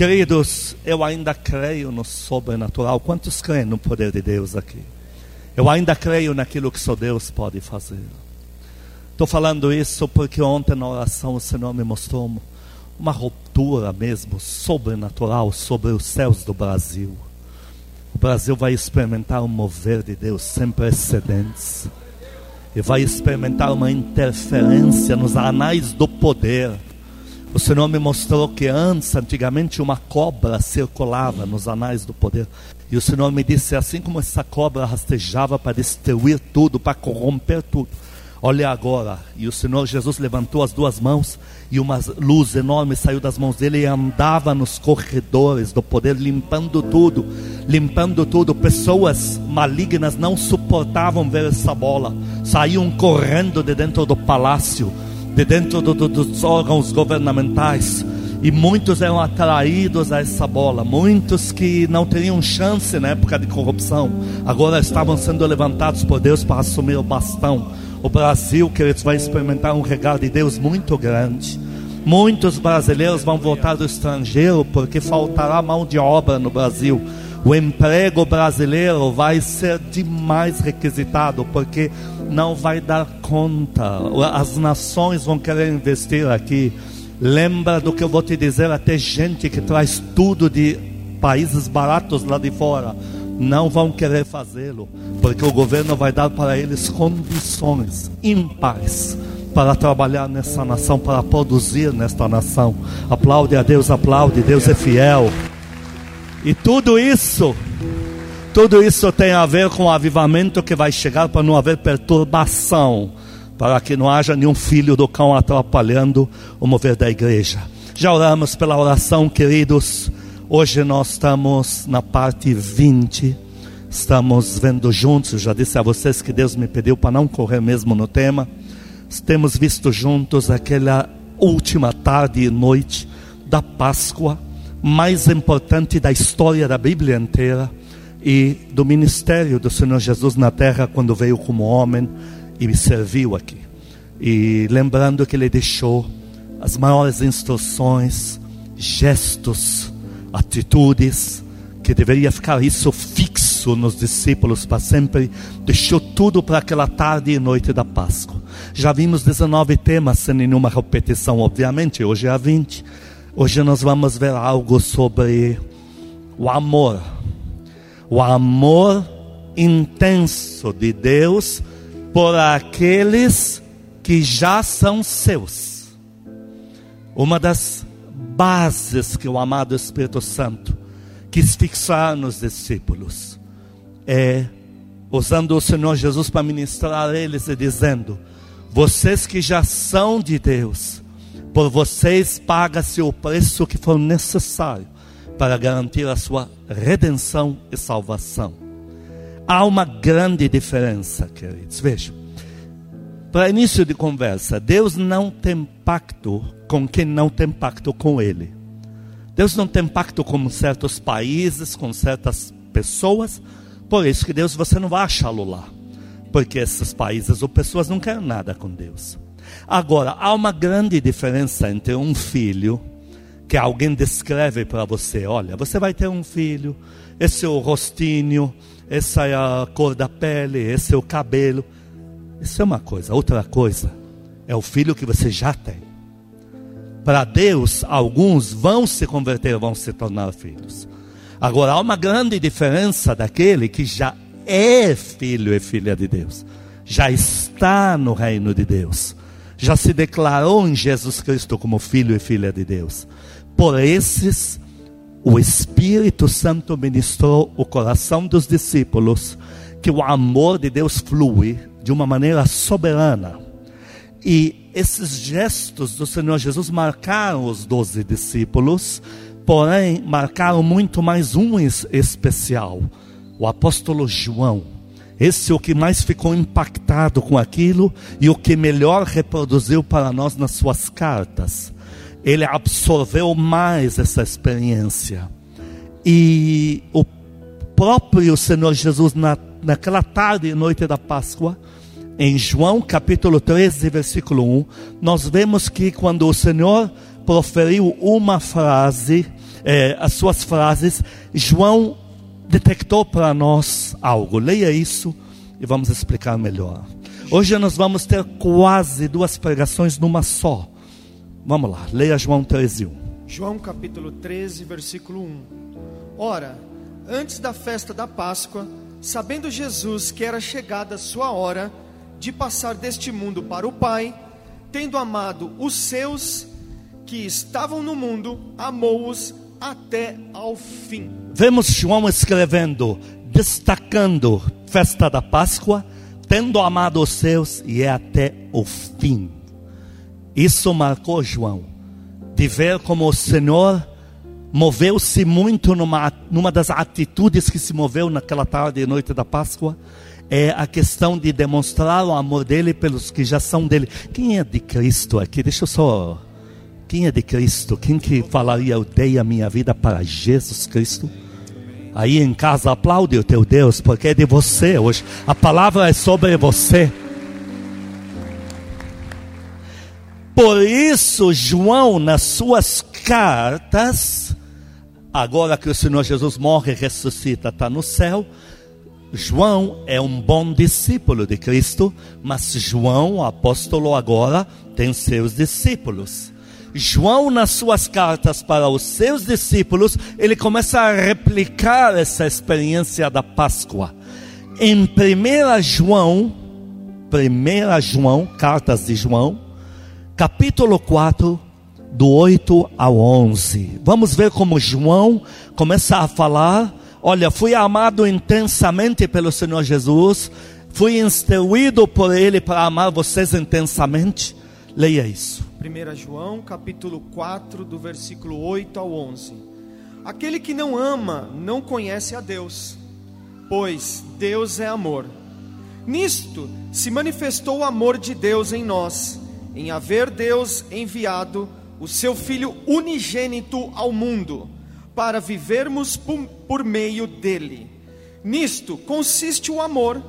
Queridos, eu ainda creio no sobrenatural. Quantos creem no poder de Deus aqui? Eu ainda creio naquilo que só Deus pode fazer. Estou falando isso porque ontem na oração o Senhor me mostrou uma ruptura mesmo sobrenatural sobre os céus do Brasil. O Brasil vai experimentar um mover de Deus sem precedentes. E vai experimentar uma interferência nos anais do poder. O Senhor me mostrou que antes, antigamente, uma cobra circulava nos anais do poder. E o Senhor me disse: assim como essa cobra rastejava para destruir tudo, para corromper tudo, Olha agora, e o Senhor Jesus levantou as duas mãos e uma luz enorme saiu das mãos dele e andava nos corredores do poder, limpando tudo, limpando tudo. Pessoas malignas não suportavam ver essa bola, saíam correndo de dentro do palácio, de dentro do, do, dos órgãos governamentais. E muitos eram atraídos a essa bola, muitos que não teriam chance na época de corrupção, agora estavam sendo levantados por Deus para assumir o bastão o Brasil, queridos, vai experimentar um regalo de Deus muito grande. Muitos brasileiros vão voltar do estrangeiro porque faltará mão de obra no Brasil. O emprego brasileiro vai ser demais requisitado porque não vai dar conta. As nações vão querer investir aqui. Lembra do que eu vou te dizer? Até gente que traz tudo de países baratos lá de fora não vão querer fazê-lo, porque o governo vai dar para eles condições ímpares para trabalhar nessa nação, para produzir nesta nação. Aplaude a Deus, aplaude, Deus é fiel. E tudo isso, tudo isso tem a ver com o avivamento que vai chegar para não haver perturbação, para que não haja nenhum filho do cão atrapalhando o mover da igreja. Já oramos pela oração, queridos. Hoje nós estamos na parte 20. Estamos vendo juntos, eu já disse a vocês que Deus me pediu para não correr mesmo no tema. Temos visto juntos aquela última tarde e noite da Páscoa, mais importante da história da Bíblia inteira e do ministério do Senhor Jesus na terra quando veio como homem e me serviu aqui. E lembrando que ele deixou as maiores instruções, gestos, atitudes, que deveria ficar isso fixo nos discípulos para sempre, deixou tudo para aquela tarde e noite da Páscoa. Já vimos 19 temas sem nenhuma repetição, obviamente, hoje é a 20. Hoje nós vamos ver algo sobre o amor. O amor intenso de Deus por aqueles que já são seus. Uma das bases que o amado Espírito Santo quis fixar nos discípulos. É usando o Senhor Jesus para ministrar a eles e dizendo: Vocês que já são de Deus, por vocês paga-se o preço que for necessário para garantir a sua redenção e salvação. Há uma grande diferença, queridos. Vejam. Para início de conversa, Deus não tem pacto com quem não tem pacto com Ele. Deus não tem pacto com certos países, com certas pessoas. Por isso que Deus você não vai achá-lo lá. Porque esses países ou pessoas não querem nada com Deus. Agora, há uma grande diferença entre um filho que alguém descreve para você: olha, você vai ter um filho, esse é o rostinho, essa é a cor da pele, esse é o cabelo. Isso é uma coisa. Outra coisa é o filho que você já tem. Para Deus, alguns vão se converter, vão se tornar filhos. Agora, há uma grande diferença daquele que já é filho e filha de Deus, já está no reino de Deus, já se declarou em Jesus Cristo como filho e filha de Deus. Por esses, o Espírito Santo ministrou o coração dos discípulos que o amor de Deus flui de uma maneira soberana. E esses gestos do Senhor Jesus marcaram os doze discípulos, porém marcaram muito mais um especial, o apóstolo João. Esse é o que mais ficou impactado com aquilo e o que melhor reproduziu para nós nas suas cartas. Ele absorveu mais essa experiência. E o próprio Senhor Jesus, na, naquela tarde e noite da Páscoa, em João capítulo 13, versículo 1, nós vemos que quando o Senhor proferiu uma frase, é, as suas frases, João detectou para nós algo. Leia isso e vamos explicar melhor. Hoje nós vamos ter quase duas pregações numa só. Vamos lá, leia João 13, 1. João capítulo 13, versículo 1. Ora, antes da festa da Páscoa, sabendo Jesus que era chegada a sua hora de passar deste mundo para o Pai, tendo amado os seus que estavam no mundo, amou-os até ao fim. Vemos João escrevendo, destacando festa da Páscoa, tendo amado os seus e é até o fim. Isso marcou João, de ver como o Senhor moveu-se muito numa, numa das atitudes que se moveu naquela tarde e noite da Páscoa, é a questão de demonstrar o amor dele pelos que já são dele. Quem é de Cristo aqui? Deixa eu só. Quem é de Cristo? Quem que falaria, eu dei a minha vida para Jesus Cristo? Aí em casa aplaude o teu Deus, porque é de você hoje. A palavra é sobre você. Por isso, João, nas suas cartas, agora que o Senhor Jesus morre e ressuscita, está no céu. João é um bom discípulo de Cristo, mas João, apóstolo, agora tem seus discípulos. João, nas suas cartas para os seus discípulos, ele começa a replicar essa experiência da Páscoa. Em 1 João, 1 João, cartas de João, capítulo 4, do 8 ao 11. Vamos ver como João começa a falar. Olha, fui amado intensamente pelo Senhor Jesus, fui instruído por Ele para amar vocês intensamente. Leia isso. 1 João, capítulo 4, do versículo 8 ao 11. Aquele que não ama não conhece a Deus, pois Deus é amor. Nisto se manifestou o amor de Deus em nós em haver Deus enviado o seu Filho unigênito ao mundo, para vivermos por, meio dele. Nisto consiste o amor,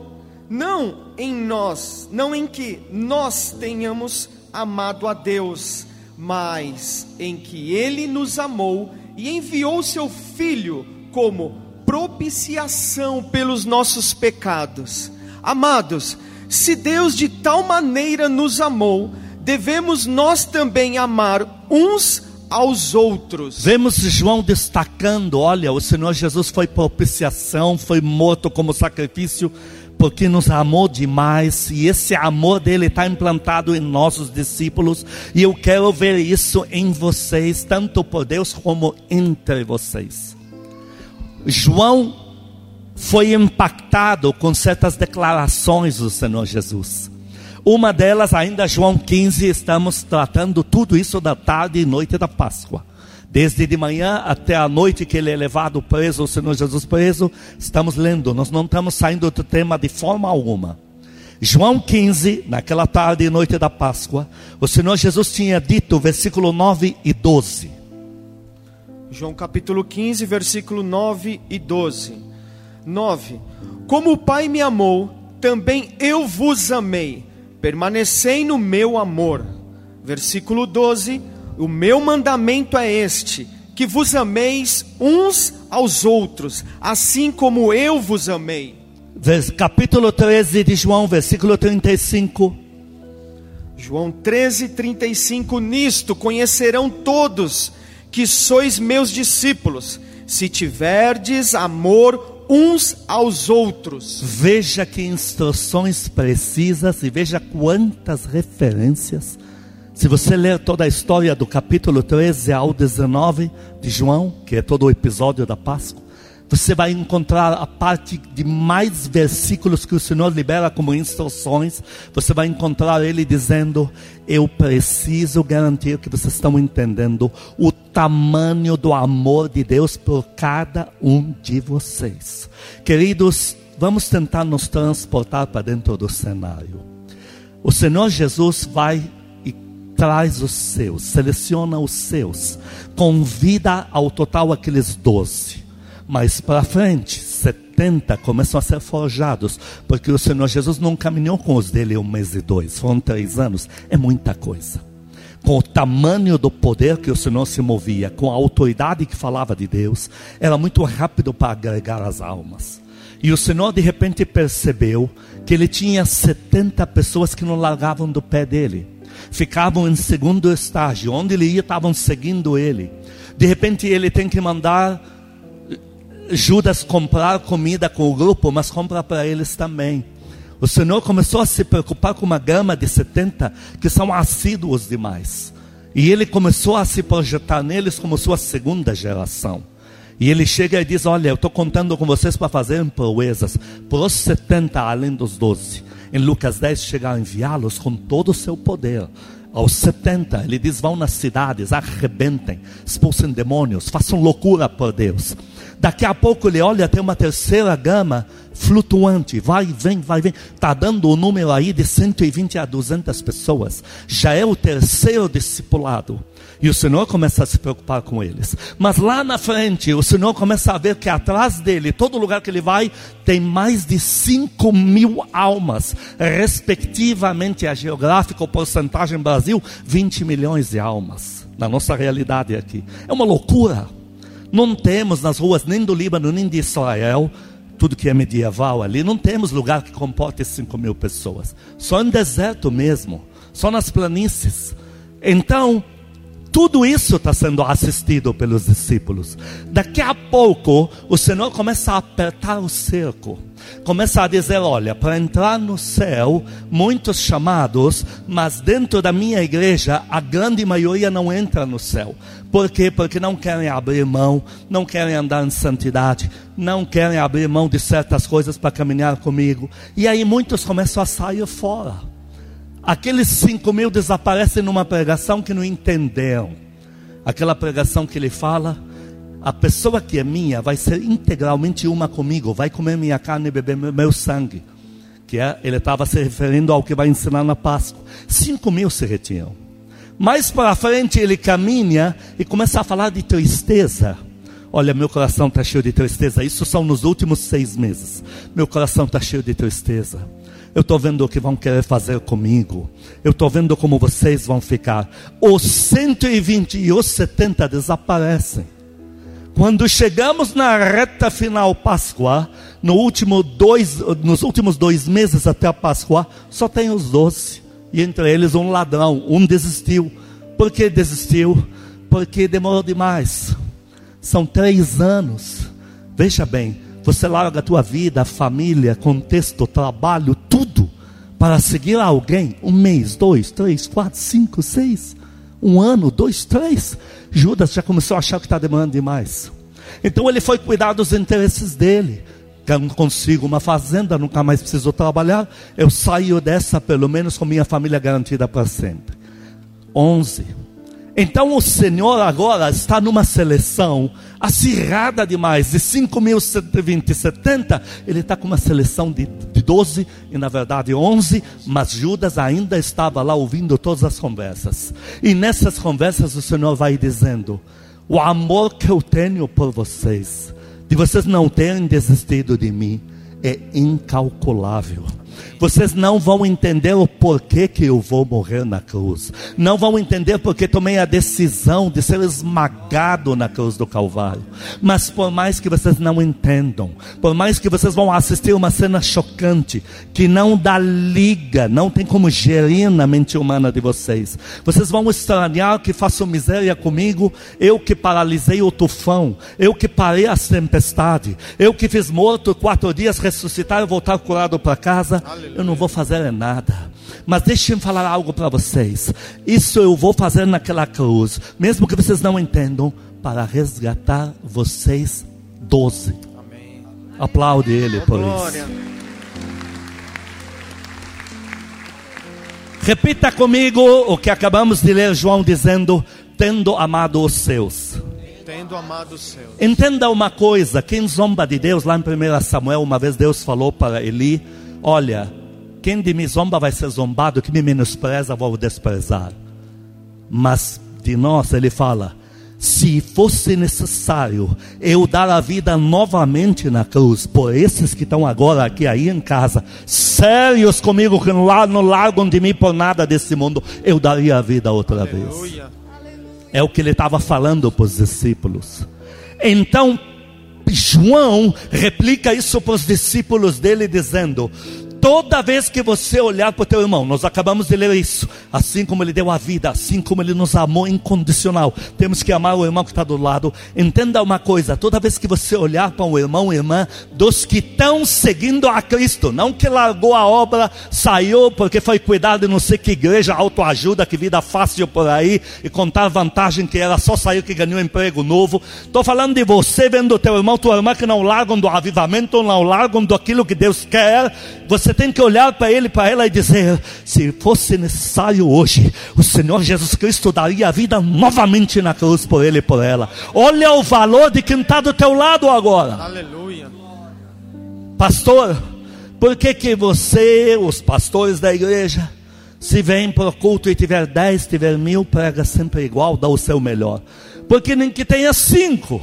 não em nós, não em que nós tenhamos amado a Deus, mas em que ele nos amou e enviou seu Filho como propiciação pelos nossos pecados. Amados, se Deus de tal maneira nos amou, devemos nós também amar uns aos outros. Vemos João destacando: olha, o Senhor Jesus foi propiciação, foi morto como sacrifício, porque nos amou demais, e esse amor dele está implantado em nossos discípulos, e eu quero ver isso em vocês, tanto por Deus como entre vocês. João foi impactado com certas declarações do Senhor Jesus. Uma delas, ainda João 15, estamos tratando tudo isso da tarde e noite da Páscoa. Desde de manhã até a noite que ele é levado preso, o Senhor Jesus preso, estamos lendo, nós não estamos saindo do tema de forma alguma. João 15, naquela tarde e noite da Páscoa, o Senhor Jesus tinha dito, versículo 9 e 12. João capítulo 15, versículo 9 e 12. 9. Como o Pai me amou, também eu vos amei permanecei no meu amor. Versículo 12: O meu mandamento é este: que vos ameis uns aos outros, assim como eu vos amei. Capítulo 13 de João, versículo 35. João 13, 35: Nisto conhecerão todos que sois meus discípulos, se tiverdes amor uns aos outros. Veja que instruções precisas e veja quantas referências. Se você ler toda a história do capítulo 13 ao 19 de João, que é todo o episódio da Páscoa, você vai encontrar a parte de mais versículos que o Senhor libera como instruções. Você vai encontrar Ele dizendo: Eu preciso garantir que vocês estão entendendo o tamanho do amor de Deus por cada um de vocês. Queridos, vamos tentar nos transportar para dentro do cenário. O Senhor Jesus vai traz os seus, seleciona os seus, convida ao total aqueles doze mais para frente, 70 começam a ser forjados, porque o Senhor Jesus não caminhou com os dele um mês e dois, foram três anos, é muita coisa. com o tamanho do poder que o Senhor se movia, com a autoridade que falava de Deus, era muito rápido para agregar as almas. E o Senhor de repente percebeu que ele tinha 70 pessoas que não largavam do pé dele. Ficavam em segundo estágio, onde ele ia, estavam seguindo ele. De repente ele tem que mandar Judas comprar comida com o grupo, mas compra para eles também. O Senhor começou a se preocupar com uma gama de 70 que são assíduos demais. E ele começou a se projetar neles como sua segunda geração. E ele chega e diz: Olha, eu estou contando com vocês para fazer proezas. Para os 70, além dos 12. Em Lucas 10, chega a enviá-los com todo o seu poder. Aos 70, ele diz: Vão nas cidades, arrebentem, expulsem demônios, façam loucura por Deus. Daqui a pouco ele olha, tem uma terceira gama flutuante, vai, vem, vai, vem. Está dando o um número aí de 120 a 200 pessoas. Já é o terceiro discipulado. E o Senhor começa a se preocupar com eles. Mas lá na frente, o Senhor começa a ver que atrás dele, todo lugar que ele vai, tem mais de 5 mil almas. Respectivamente, a geográfica, a porcentagem Brasil, 20 milhões de almas. Na nossa realidade aqui. É uma loucura. Não temos nas ruas nem do Líbano, nem de Israel, tudo que é medieval ali, não temos lugar que comporte 5 mil pessoas. Só em deserto mesmo, só nas planícies. Então, tudo isso está sendo assistido pelos discípulos. Daqui a pouco, o Senhor começa a apertar o cerco. Começa a dizer: olha, para entrar no céu, muitos chamados, mas dentro da minha igreja, a grande maioria não entra no céu. Por quê? Porque não querem abrir mão, não querem andar em santidade, não querem abrir mão de certas coisas para caminhar comigo. E aí muitos começam a sair fora. Aqueles cinco mil desaparecem numa pregação que não entenderam. Aquela pregação que ele fala, a pessoa que é minha vai ser integralmente uma comigo, vai comer minha carne e beber meu sangue. Que é, ele estava se referindo ao que vai ensinar na Páscoa. Cinco mil se retiram. Mais para frente ele caminha e começa a falar de tristeza. Olha, meu coração está cheio de tristeza. Isso são nos últimos seis meses. Meu coração está cheio de tristeza. Eu estou vendo o que vão querer fazer comigo. Eu estou vendo como vocês vão ficar. Os 120 e os 70 desaparecem. Quando chegamos na reta final Páscoa, no último dois, nos últimos dois meses até a Páscoa, só tem os doze. E entre eles um ladrão. Um desistiu. Por que desistiu? Porque demorou demais. São três anos. Veja bem, você larga a tua vida, família, contexto, trabalho, tudo, para seguir alguém. Um mês, dois, três, quatro, cinco, seis. Um ano, dois, três. Judas já começou a achar que está demorando demais. Então ele foi cuidar dos interesses dele. Eu não consigo uma fazenda, nunca mais preciso trabalhar. Eu saio dessa, pelo menos, com minha família garantida para sempre. Onze. Então o Senhor agora está numa seleção acirrada demais, de 5.120, 70, ele está com uma seleção de, de 12 e na verdade 11, mas Judas ainda estava lá ouvindo todas as conversas. E nessas conversas o Senhor vai dizendo: O amor que eu tenho por vocês, de vocês não terem desistido de mim, é incalculável. Vocês não vão entender o porquê que eu vou morrer na cruz. Não vão entender porque tomei a decisão de ser esmagado na cruz do Calvário. Mas por mais que vocês não entendam, por mais que vocês vão assistir uma cena chocante, que não dá liga, não tem como gerir na mente humana de vocês. Vocês vão estranhar que faço miséria comigo, eu que paralisei o tufão, eu que parei as tempestades, eu que fiz morto quatro dias, ressuscitar e voltar curado para casa eu não vou fazer nada. Mas deixem me falar algo para vocês. Isso eu vou fazer naquela cruz, mesmo que vocês não entendam, para resgatar vocês doze. Aplaude ele por isso. Repita comigo o que acabamos de ler João dizendo, tendo amado os seus. Tendo amado os seus. Entenda uma coisa, quem zomba de Deus, lá em 1 Samuel, uma vez Deus falou para Eli, Olha, quem de mim zomba vai ser zombado, que me menospreza vou desprezar. Mas de nós ele fala: se fosse necessário eu dar a vida novamente na cruz, por esses que estão agora aqui aí em casa, sérios comigo, que não, não largam de mim por nada desse mundo, eu daria a vida outra vez. É o que ele estava falando para os discípulos. Então, João replica isso para os discípulos dele, dizendo: Toda vez que você olhar para o teu irmão, nós acabamos de ler isso. Assim como ele deu a vida, assim como ele nos amou incondicional. Temos que amar o irmão que está do lado. Entenda uma coisa: toda vez que você olhar para um irmão, irmã, dos que estão seguindo a Cristo, não que largou a obra, saiu porque foi cuidar de não sei que igreja, autoajuda, que vida fácil por aí, e contar vantagem que era só sair que ganhou um emprego novo. Estou falando de você vendo o teu irmão, tua irmã que não largam do avivamento, não largam daquilo que Deus quer. Você você tem que olhar para ele, para ela e dizer: se fosse necessário hoje, o Senhor Jesus Cristo daria a vida novamente na cruz por ele e por ela. Olha o valor de quem está do teu lado agora. Aleluia. Pastor, por que que você, os pastores da igreja, se vem para o culto e tiver dez, tiver mil, prega sempre igual, dá o seu melhor? Porque nem que tenha cinco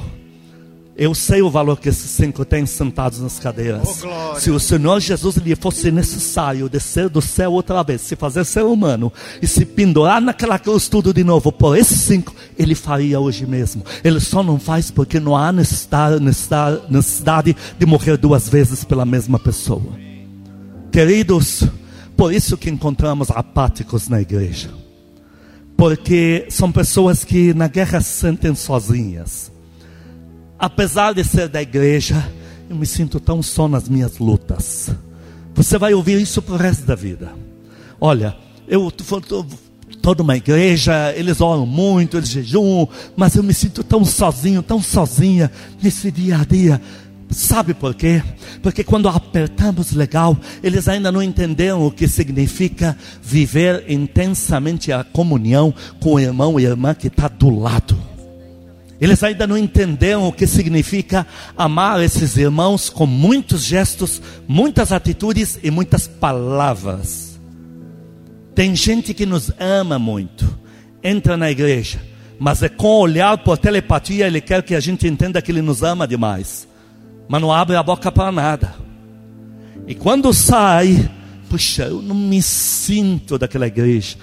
eu sei o valor que esses cinco têm sentados nas cadeiras. Oh, se o Senhor Jesus lhe fosse necessário descer do céu outra vez, se fazer ser humano e se pendurar naquela cruz tudo de novo por esses cinco, ele faria hoje mesmo. Ele só não faz porque não há necessidade de morrer duas vezes pela mesma pessoa. Queridos, por isso que encontramos apáticos na igreja. Porque são pessoas que na guerra se sentem sozinhas apesar de ser da igreja, eu me sinto tão só nas minhas lutas. Você vai ouvir isso pro resto da vida. Olha, eu toda uma igreja, eles oram muito, eles jejuam, mas eu me sinto tão sozinho, tão sozinha nesse dia a dia. Sabe por quê? Porque quando apertamos legal, eles ainda não entenderam o que significa viver intensamente a comunhão com o irmão e irmã que está do lado. Eles ainda não entenderam o que significa amar esses irmãos com muitos gestos, muitas atitudes e muitas palavras. Tem gente que nos ama muito, entra na igreja, mas é com olhar por telepatia ele quer que a gente entenda que ele nos ama demais, mas não abre a boca para nada. E quando sai, puxa, eu não me sinto daquela igreja.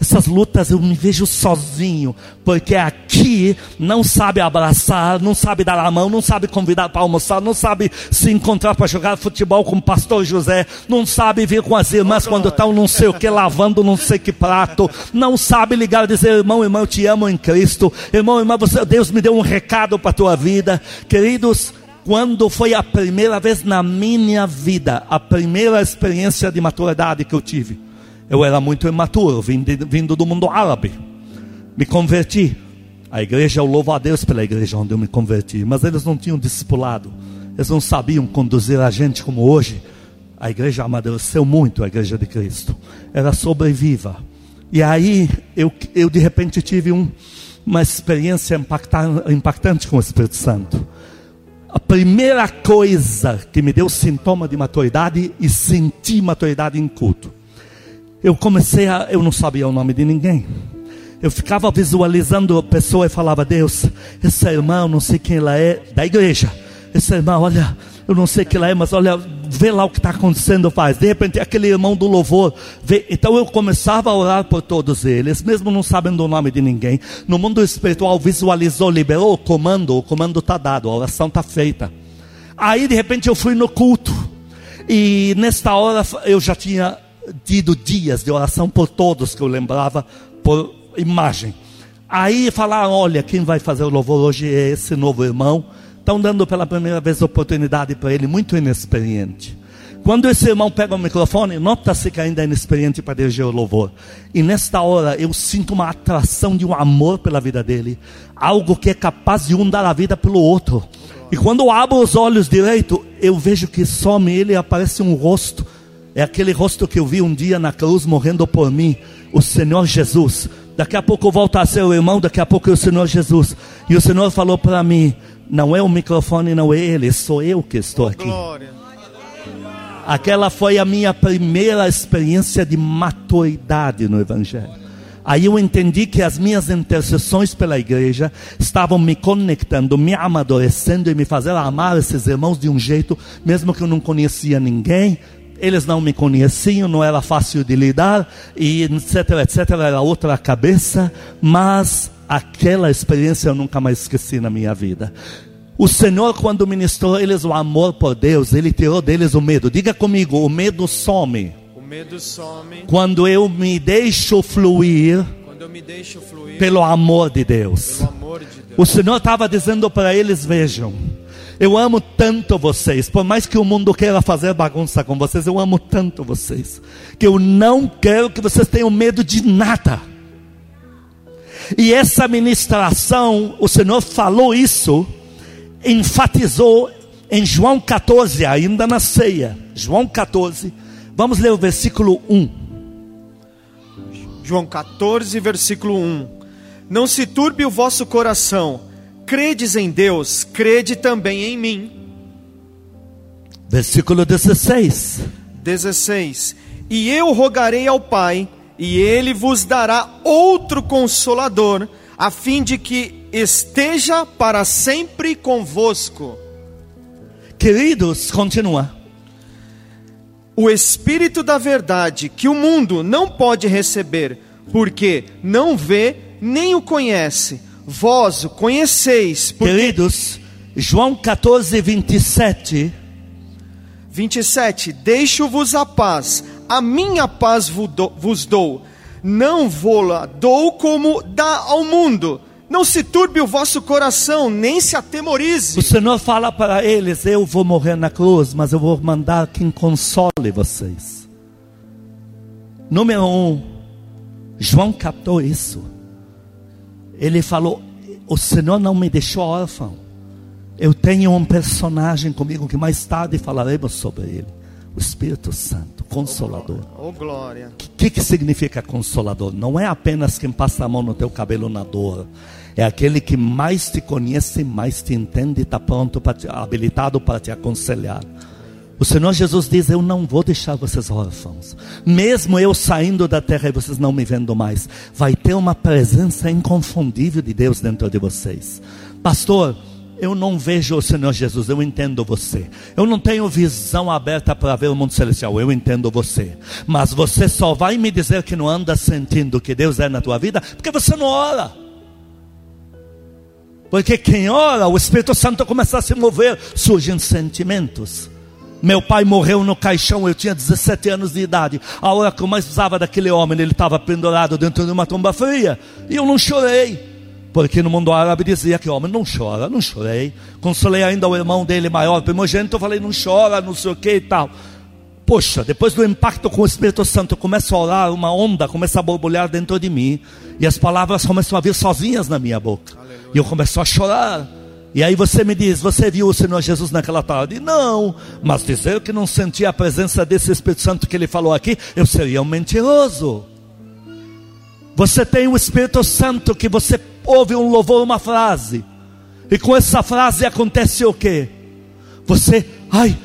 Essas lutas eu me vejo sozinho, porque aqui não sabe abraçar, não sabe dar a mão, não sabe convidar para almoçar, não sabe se encontrar para jogar futebol com o pastor José, não sabe vir com as irmãs quando estão não sei o que lavando não sei que prato, não sabe ligar e dizer, irmão, irmão, eu te amo em Cristo, irmão, irmão, você, Deus me deu um recado para a tua vida, queridos, quando foi a primeira vez na minha vida, a primeira experiência de maturidade que eu tive? Eu era muito imaturo, vindo, vindo do mundo árabe. Me converti. A igreja, eu louvo a Deus pela igreja onde eu me converti. Mas eles não tinham discipulado. Eles não sabiam conduzir a gente como hoje. A igreja amadureceu muito, a igreja de Cristo. Era sobreviva. E aí, eu, eu de repente tive um, uma experiência impactante com o Espírito Santo. A primeira coisa que me deu sintoma de maturidade e senti maturidade em culto eu comecei a. Eu não sabia o nome de ninguém. Eu ficava visualizando a pessoa e falava: Deus, esse irmão, não sei quem ela é, da igreja. Esse irmão, olha, eu não sei quem ela é, mas olha, vê lá o que está acontecendo, faz. De repente, aquele irmão do louvor, vê. Então eu começava a orar por todos eles, mesmo não sabendo o nome de ninguém. No mundo espiritual, visualizou, liberou o comando, o comando está dado, a oração está feita. Aí, de repente, eu fui no culto. E nesta hora eu já tinha tido dias de oração por todos que eu lembrava por imagem. Aí falaram: olha, quem vai fazer o louvor hoje é esse novo irmão. Estão dando pela primeira vez oportunidade para ele, muito inexperiente. Quando esse irmão pega o microfone, nota-se que ainda é inexperiente para dirigir o louvor. E nesta hora eu sinto uma atração de um amor pela vida dele. Algo que é capaz de um dar a vida pelo outro. E quando eu abro os olhos direito, eu vejo que some ele aparece um rosto é aquele rosto que eu vi um dia na cruz morrendo por mim, o Senhor Jesus. Daqui a pouco volta a ser o irmão, daqui a pouco é o Senhor Jesus. E o Senhor falou para mim: não é o microfone, não é ele, sou eu que estou aqui. Aquela foi a minha primeira experiência de maturidade no Evangelho. Aí eu entendi que as minhas intercessões pela igreja estavam me conectando, me amadurecendo e me fazendo amar esses irmãos de um jeito, mesmo que eu não conhecia ninguém, eles não me conheciam, não era fácil de lidar, e etc, etc, era outra cabeça, mas aquela experiência eu nunca mais esqueci na minha vida. O Senhor, quando ministrou eles o amor por Deus, Ele tirou deles o medo. Diga comigo: o medo some. O medo some Quando eu me deixo fluir quando eu me deixo fluir pelo amor de Deus. pelo amor de Deus. O Senhor estava dizendo para eles: vejam, eu amo tanto vocês, por mais que o mundo queira fazer bagunça com vocês, eu amo tanto vocês, que eu não quero que vocês tenham medo de nada. E essa ministração, o Senhor falou isso, enfatizou em João 14, ainda na ceia. João 14, vamos ler o versículo 1. João 14, versículo 1. Não se turbe o vosso coração. Credes em Deus, crede também em mim. Versículo 16. 16. E eu rogarei ao Pai, e ele vos dará outro consolador, a fim de que esteja para sempre convosco. Queridos, continua. O Espírito da Verdade, que o mundo não pode receber, porque não vê nem o conhece. Vós o conheceis, porque Queridos, João 14, 27. 27. Deixo-vos a paz, a minha paz vos dou. Não vou-la dou como dá ao mundo. Não se turbe o vosso coração, nem se atemorize. O Senhor fala para eles: Eu vou morrer na cruz, mas eu vou mandar quem console vocês. Número um, João captou isso. Ele falou: O Senhor não me deixou órfão. Eu tenho um personagem comigo que mais tarde falaremos sobre ele: o Espírito Santo, Consolador. Oh glória. O que, que significa consolador? Não é apenas quem passa a mão no teu cabelo na dor. É aquele que mais te conhece, mais te entende e está pronto, para te, habilitado para te aconselhar. O Senhor Jesus diz: Eu não vou deixar vocês órfãos. Mesmo eu saindo da terra e vocês não me vendo mais, vai ter uma presença inconfundível de Deus dentro de vocês. Pastor, eu não vejo o Senhor Jesus, eu entendo você. Eu não tenho visão aberta para ver o mundo celestial, eu entendo você. Mas você só vai me dizer que não anda sentindo que Deus é na tua vida, porque você não ora. Porque quem ora, o Espírito Santo começa a se mover, surgem sentimentos. Meu pai morreu no caixão, eu tinha 17 anos de idade. A hora que eu mais usava daquele homem, ele estava pendurado dentro de uma tumba fria. E eu não chorei. Porque no mundo árabe dizia que homem não chora, não chorei. Consolei ainda o irmão dele maior, primogênito, eu falei, não chora, não sei o que e tal. Poxa, depois do impacto com o Espírito Santo, eu começo a orar, uma onda começa a borbulhar dentro de mim. E as palavras começam a vir sozinhas na minha boca. E eu começo a chorar. E aí você me diz, você viu o Senhor Jesus naquela tarde? Não, mas dizer que não sentia a presença desse Espírito Santo que ele falou aqui, eu seria um mentiroso. Você tem o Espírito Santo que você ouve um louvor, uma frase. E com essa frase acontece o quê? Você, ai,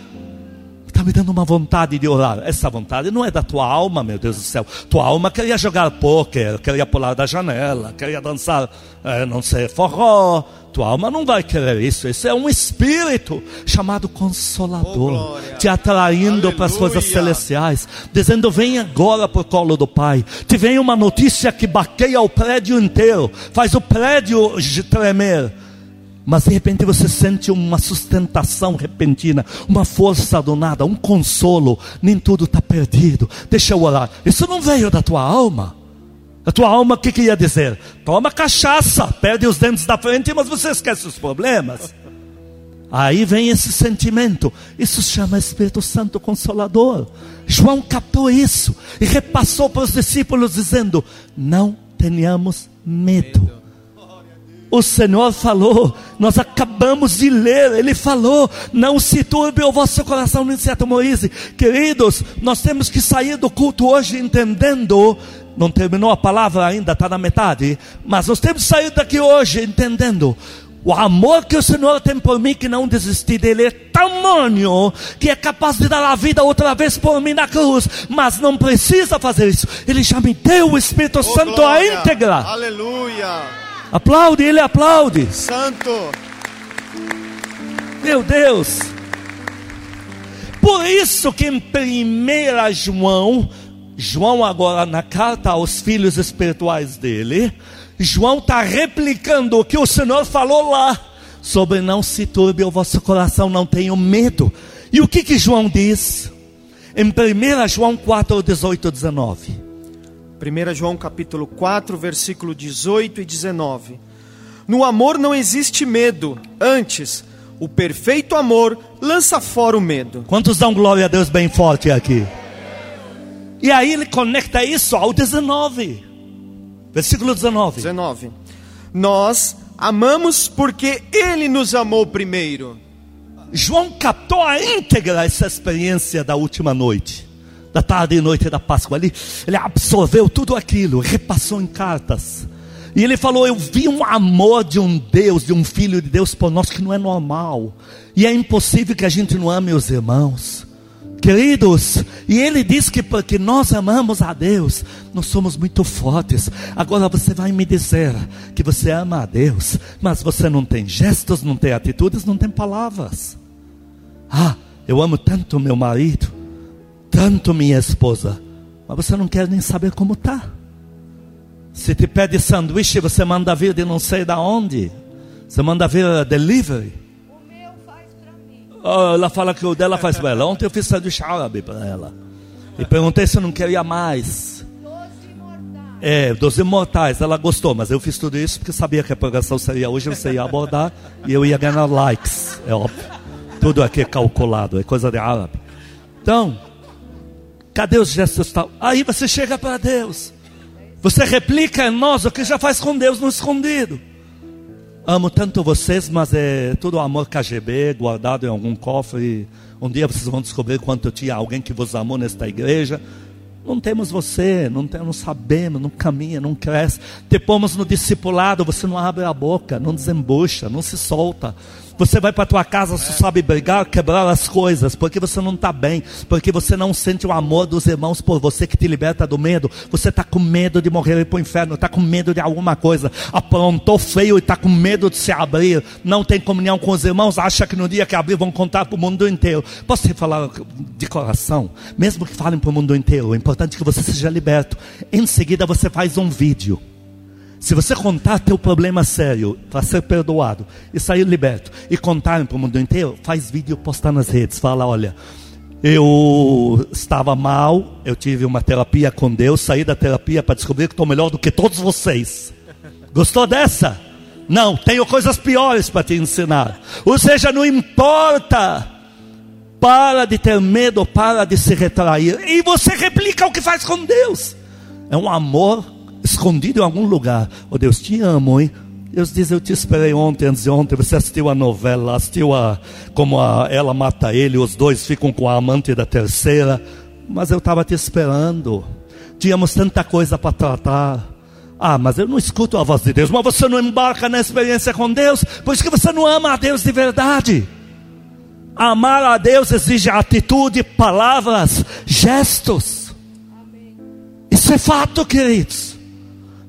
está me dando uma vontade de orar. Essa vontade não é da tua alma, meu Deus do céu. Tua alma queria jogar pôquer, queria pular da janela, queria dançar, eh, não sei, forró. Tua alma não vai querer isso. Isso é um espírito chamado Consolador, Oh, te atraindo para as coisas celestiais, dizendo: Vem agora para o colo do Pai. Te vem uma notícia que baqueia o prédio inteiro, faz o prédio tremer. Mas de repente você sente uma sustentação repentina, uma força do nada, um consolo. Nem tudo está perdido. Deixa eu orar. Isso não veio da tua alma. A tua alma o que queria dizer? Toma cachaça, perde os dentes da frente, mas você esquece os problemas. Aí vem esse sentimento. Isso chama Espírito Santo Consolador. João captou isso e repassou para os discípulos dizendo: Não tenhamos medo. O Senhor falou, nós acabamos de ler, Ele falou, não se turbe o vosso coração, nem se atemorize. Queridos, nós temos que sair do culto hoje entendendo, não terminou a palavra ainda, está na metade, mas nós temos que sair daqui hoje entendendo, O amor que o Senhor tem por mim, que não desistir dele, é tamanho que é capaz de dar a vida outra vez por mim na cruz, mas não precisa fazer isso. Ele já me deu o Espírito Oh, Santo glória. a íntegra. Aleluia. Aplaude, ele aplaude. Santo. Meu Deus. Por isso que em 1 João, João agora na carta aos filhos espirituais dele, João está replicando o que o Senhor falou lá, sobre não se turbe o vosso coração, não tenham medo. E o que que João diz? Em 1 João 4, 18, 19. 1 João capítulo 4, versículo 18 e 19. No amor não existe medo, antes, o perfeito amor lança fora o medo. Quantos dão glória a Deus bem forte aqui? E aí ele conecta isso ao 19. Versículo 19. 19. Nós amamos porque ele nos amou primeiro. João captou a íntegra essa experiência da última noite, da tarde e noite da Páscoa. Ele, ele absorveu tudo aquilo, repassou em cartas. E ele falou: Eu vi um amor de um Deus, de um filho de Deus por nós que não é normal. E é impossível que a gente não ame os irmãos. Queridos, e ele diz que porque nós amamos a Deus, nós somos muito fortes. Agora você vai me dizer que você ama a Deus, mas você não tem gestos, não tem atitudes, não tem palavras. Ah, eu amo tanto meu marido, tanto minha esposa, mas você não quer nem saber como tá. Se te pede sanduíche, você manda vir de não sei da onde. Você manda vir delivery. O meu faz pra mim. Ela fala que o dela faz para ela. Ontem eu fiz sanduíche árabe para ela. E perguntei se eu não queria mais. Doze mortais. É, dos imortais, ela gostou, mas eu fiz tudo isso porque sabia que a pregação seria hoje, você ia abordar e eu ia ganhar likes, é óbvio. Tudo aqui é calculado, é coisa de árabe. Então, cadê os gestos tal? Aí você chega para Deus. Você replica em nós o que já faz com Deus no escondido. Amo tanto vocês, mas é tudo amor KGB, guardado em algum cofre. Um dia vocês vão descobrir quanto tinha alguém que vos amou nesta igreja. Não temos você, não, tem, não sabemos, não caminha, não cresce. Te pomos no discipulado, você não abre a boca, não desembucha, não se solta. Você vai para tua casa, só sabe brigar, quebrar as coisas, porque você não está bem, porque você não sente o amor dos irmãos por você que te liberta do medo. Você está com medo de morrer e ir para o inferno, está com medo de alguma coisa, aprontou feio e está com medo de se abrir, não tem comunhão com os irmãos, acha que no dia que abrir vão contar para o mundo inteiro. Posso te falar de coração? Mesmo que falem para o mundo inteiro, o importante é que você seja liberto. Em seguida você faz um vídeo. Se você contar teu problema sério para ser perdoado e sair liberto e contar para o mundo inteiro, faz vídeo postar nas redes. Fala, olha, eu estava mal, eu tive uma terapia com Deus, saí da terapia para descobrir que estou melhor do que todos vocês. Gostou dessa? Não, tenho coisas piores para te ensinar. Ou seja, não importa. Para de ter medo, para de se retrair. E você replica o que faz com Deus. É um amor escondido em algum lugar. Oh Deus, te amo, hein? Deus diz, eu te esperei ontem, antes de ontem, você assistiu a novela, assistiu a como a, ela mata ele, os dois ficam com a amante da terceira, mas eu estava te esperando. Tínhamos tanta coisa para tratar. Ah, mas eu não escuto a voz de Deus, mas você não embarca na experiência com Deus, por isso que você não ama a Deus de verdade. Amar a Deus exige atitude, palavras, gestos. Isso é fato, queridos.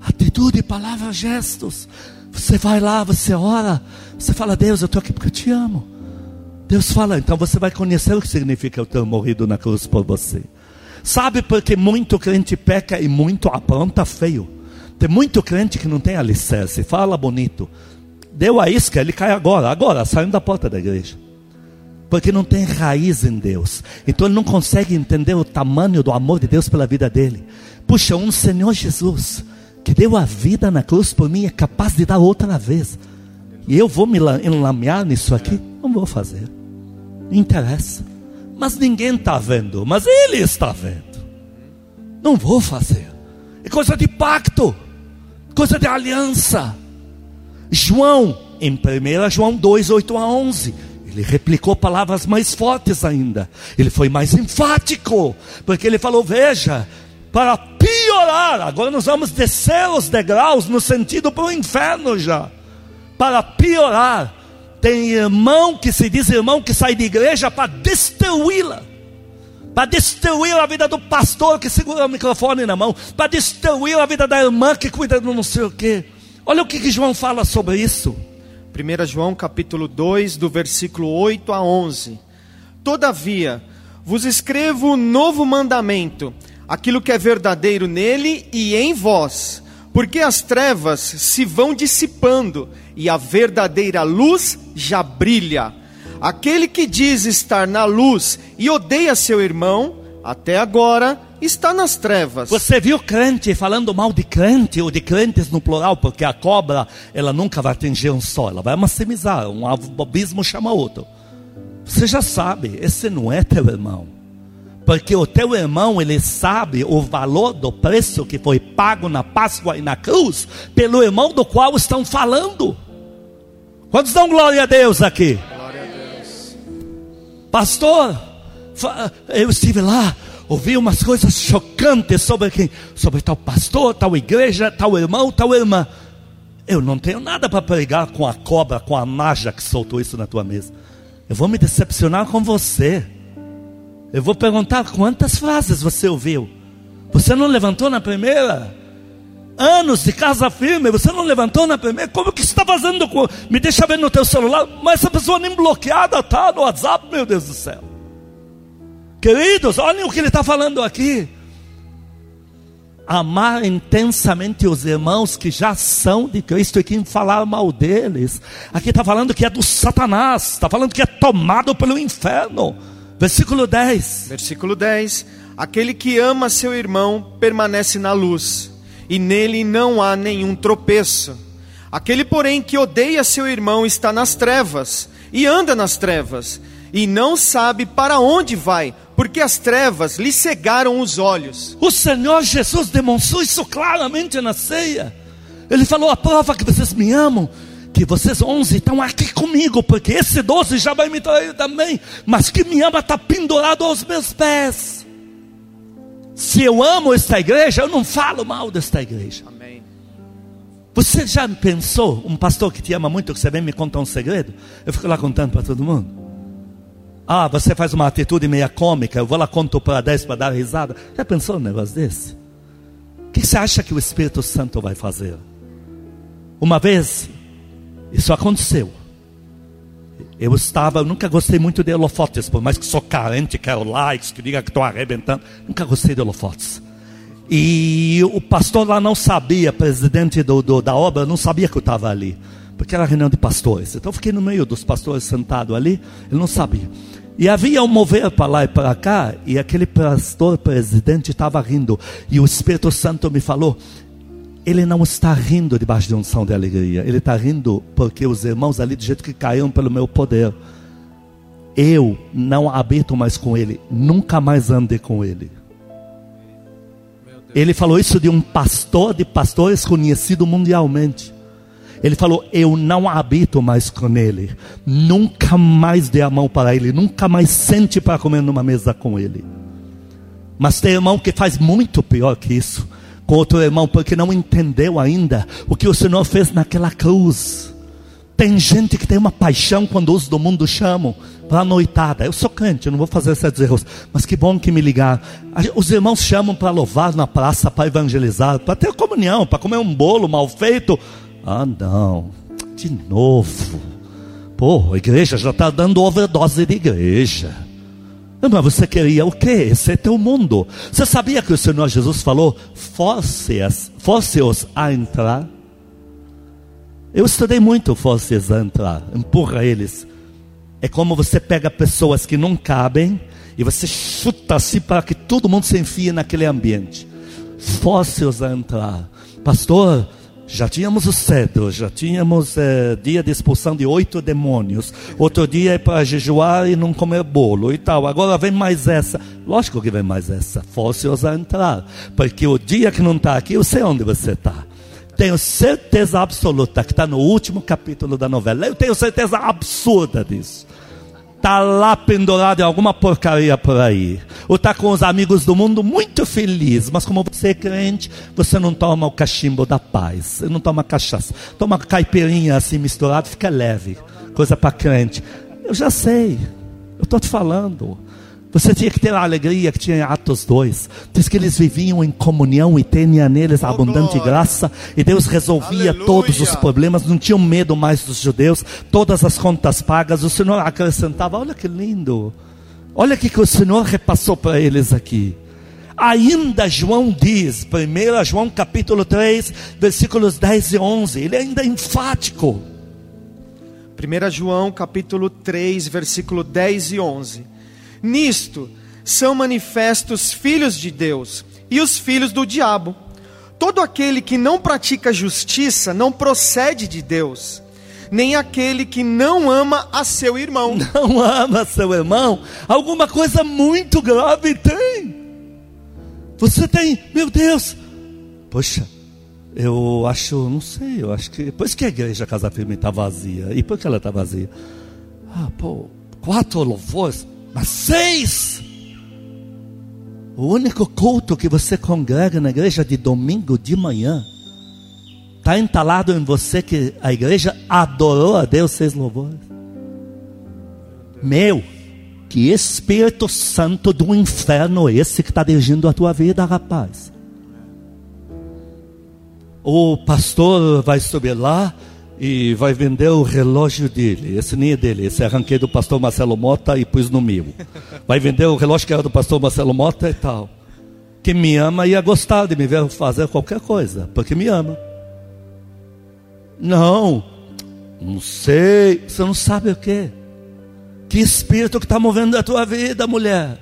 Atitude, palavras, gestos. Você vai lá, você ora, você fala, Deus, eu estou aqui porque eu te amo. Deus fala, então você vai conhecer o que significa eu ter morrido na cruz por você. Sabe porque muito crente peca e muito apronta feio. Tem muito crente que não tem alicerce, fala bonito. Deu a isca, ele cai agora, agora, saindo da porta da igreja. Porque não tem raiz em Deus. Então ele não consegue entender o tamanho do amor de Deus pela vida dele. Puxa, um Senhor Jesus que deu a vida na cruz por mim é capaz de dar outra vez. E eu vou me enlamear nisso aqui? Não vou fazer. Não interessa. Mas ninguém está vendo. Mas Ele está vendo. Não vou fazer. É coisa de pacto. Coisa de aliança. João, em 1 João 2, 8 a 11. Ele replicou palavras mais fortes ainda. Ele foi mais enfático. Porque ele falou: Veja, para piorar, agora nós vamos descer os degraus no sentido para o inferno já. para piorar, tem irmão que se diz irmão que sai de igreja para destruí-la. Para destruir a vida do pastor que segura o microfone na mão. Para destruir a vida da irmã que cuida do não sei o quê. Olha o que, que João fala sobre isso. 1 João capítulo 2, do versículo 8 a 11. Todavia, vos escrevo um novo mandamento, aquilo que é verdadeiro nele e em vós, porque as trevas se vão dissipando e a verdadeira luz já brilha. Aquele que diz estar na luz e odeia seu irmão, até agora está nas trevas. Você viu crente falando mal de crente ou de crentes no plural, porque a cobra, ela nunca vai atingir um só, ela vai maximizar, um abismo chama outro. Você já sabe, esse não é teu irmão. Porque o teu irmão, ele sabe o valor do preço que foi pago na Páscoa e na cruz, pelo irmão do qual estão falando. Quantos dão glória a Deus aqui? Glória a Deus. Pastor, eu estive lá, ouvi umas coisas chocantes sobre quem, sobre tal pastor, tal igreja, tal irmão, tal irmã. Eu não tenho nada para pregar com a cobra, com a naja que soltou isso na tua mesa. Eu vou me decepcionar com você. Eu vou perguntar quantas frases você ouviu. Você não levantou na primeira? anos de casa firme, você não levantou na primeira, como que está fazendo com, me deixa ver no teu celular, mas essa pessoa nem bloqueada está no WhatsApp, meu Deus do céu. Queridos, olhem o que ele está falando aqui. Amar intensamente os irmãos que já são de Cristo e quem falar mal deles. Aqui está falando que é do Satanás, está falando que é tomado pelo inferno. Versículo 10. Versículo 10: Aquele que ama seu irmão permanece na luz e nele não há nenhum tropeço. Aquele, porém, que odeia seu irmão está nas trevas, e anda nas trevas, e não sabe para onde vai, porque as trevas lhe cegaram os olhos. O Senhor Jesus demonstrou isso claramente na ceia. Ele falou: a prova que vocês me amam, que vocês onze estão aqui comigo, porque esse doze já vai me trair também, mas que me ama está pendurado aos meus pés. Se eu amo esta igreja, eu não falo mal desta igreja. Amém. Você já pensou, um pastor que te ama muito, que você vem me contar um segredo? Eu fico lá contando para todo mundo. Ah, você faz uma atitude meia cômica, eu vou lá conto para 10 para dar risada. Já pensou um negócio desse? O que você acha que o Espírito Santo vai fazer? Uma vez, isso aconteceu. Eu estava, eu nunca gostei muito de holofotes, por mais que sou carente, quero likes, que diga que estou arrebentando. Nunca gostei de holofotes. E o pastor lá não sabia, presidente do, do da obra, não sabia que eu estava ali. Porque era reunião de pastores. Então eu fiquei no meio dos pastores sentado ali, ele não sabia. E havia um mover para lá e para cá, e aquele pastor presidente estava rindo. E o Espírito Santo me falou: ele não está rindo debaixo de unção de alegria. Ele está rindo porque os irmãos ali, do jeito que caíram pelo meu poder, eu não habito mais com ele. Nunca mais andei com ele. Ele falou isso de um pastor de pastores conhecido mundialmente. Ele falou: Eu não habito mais com ele. Nunca mais dê a mão para ele. Nunca mais sente para comer numa mesa com ele. Mas tem irmão que faz muito pior que isso com outro irmão porque não entendeu ainda o que o Senhor fez naquela cruz. Tem gente que tem uma paixão quando os do mundo chamam para a noitada. Eu sou crente, eu não vou fazer esses erros, mas que bom que me ligar. Os irmãos chamam para louvar na praça, para evangelizar, para ter comunhão, para comer um bolo mal feito. Ah, não, de novo. Pô, a igreja já está dando overdose de igreja. Mas você queria o quê? Esse é teu mundo. Você sabia que o Senhor Jesus falou: force-os a entrar? Eu estudei muito force-os a entrar. Empurra eles. É como você pega pessoas que não cabem e você chuta assim para que todo mundo se enfie naquele ambiente. Force-os a entrar. Pastor, já tínhamos o cedro, já tínhamos é, dia de expulsão de oito demônios. Outro dia é para jejuar e não comer bolo e tal. Agora vem mais essa. Lógico que vem mais essa. Fosse ousar entrar. Porque o dia que não está aqui, eu sei onde você está. Tenho certeza absoluta que está no último capítulo da novela. Eu tenho certeza absurda disso. Está lá pendurado em alguma porcaria por aí. Ou está com os amigos do mundo muito feliz, mas como você é crente, você não toma o cachimbo da paz, você não toma cachaça, toma caipirinha assim misturado, fica leve, coisa para crente. Eu já sei, eu estou te falando. Você tinha que ter a alegria que tinha em Atos 2. Diz que eles viviam em comunhão e tinha neles a Oh, abundante glória. graça. E Deus resolvia Aleluia. todos os problemas. Não tinham medo mais dos judeus. Todas as contas pagas. O Senhor acrescentava. Olha que lindo. Olha o que o Senhor repassou para eles aqui. Ainda João diz, 1 João capítulo 3, versículos 10 e 11. Ele ainda é enfático. 1 João capítulo 3, versículo 10 e 11. Nisto são manifestos filhos de Deus e os filhos do diabo. Todo aquele que não pratica justiça não procede de Deus, nem aquele que não ama a seu irmão. não ama seu irmão, alguma coisa muito grave tem. Você tem, meu Deus, poxa, eu acho, não sei, eu acho que. Por isso que a igreja Casa Firme está vazia. E por que ela está vazia? Ah, pô, quatro louvores, mas seis! O único culto que você congrega na igreja de domingo de manhã está entalado em você que a igreja adorou a Deus seis louvores. Meu, que Espírito Santo do inferno é esse que está dirigindo a tua vida, rapaz? O pastor vai subir lá e vai vender o relógio dele. Esse nem é dele, esse arranquei do pastor Marcelo Mota e pus no meu. Vai vender o relógio que era do pastor Marcelo Mota e tal. Quem me ama ia gostar de me ver fazer qualquer coisa, porque me ama. Não, não sei, você não sabe o que. Que espírito que está movendo a tua vida, mulher?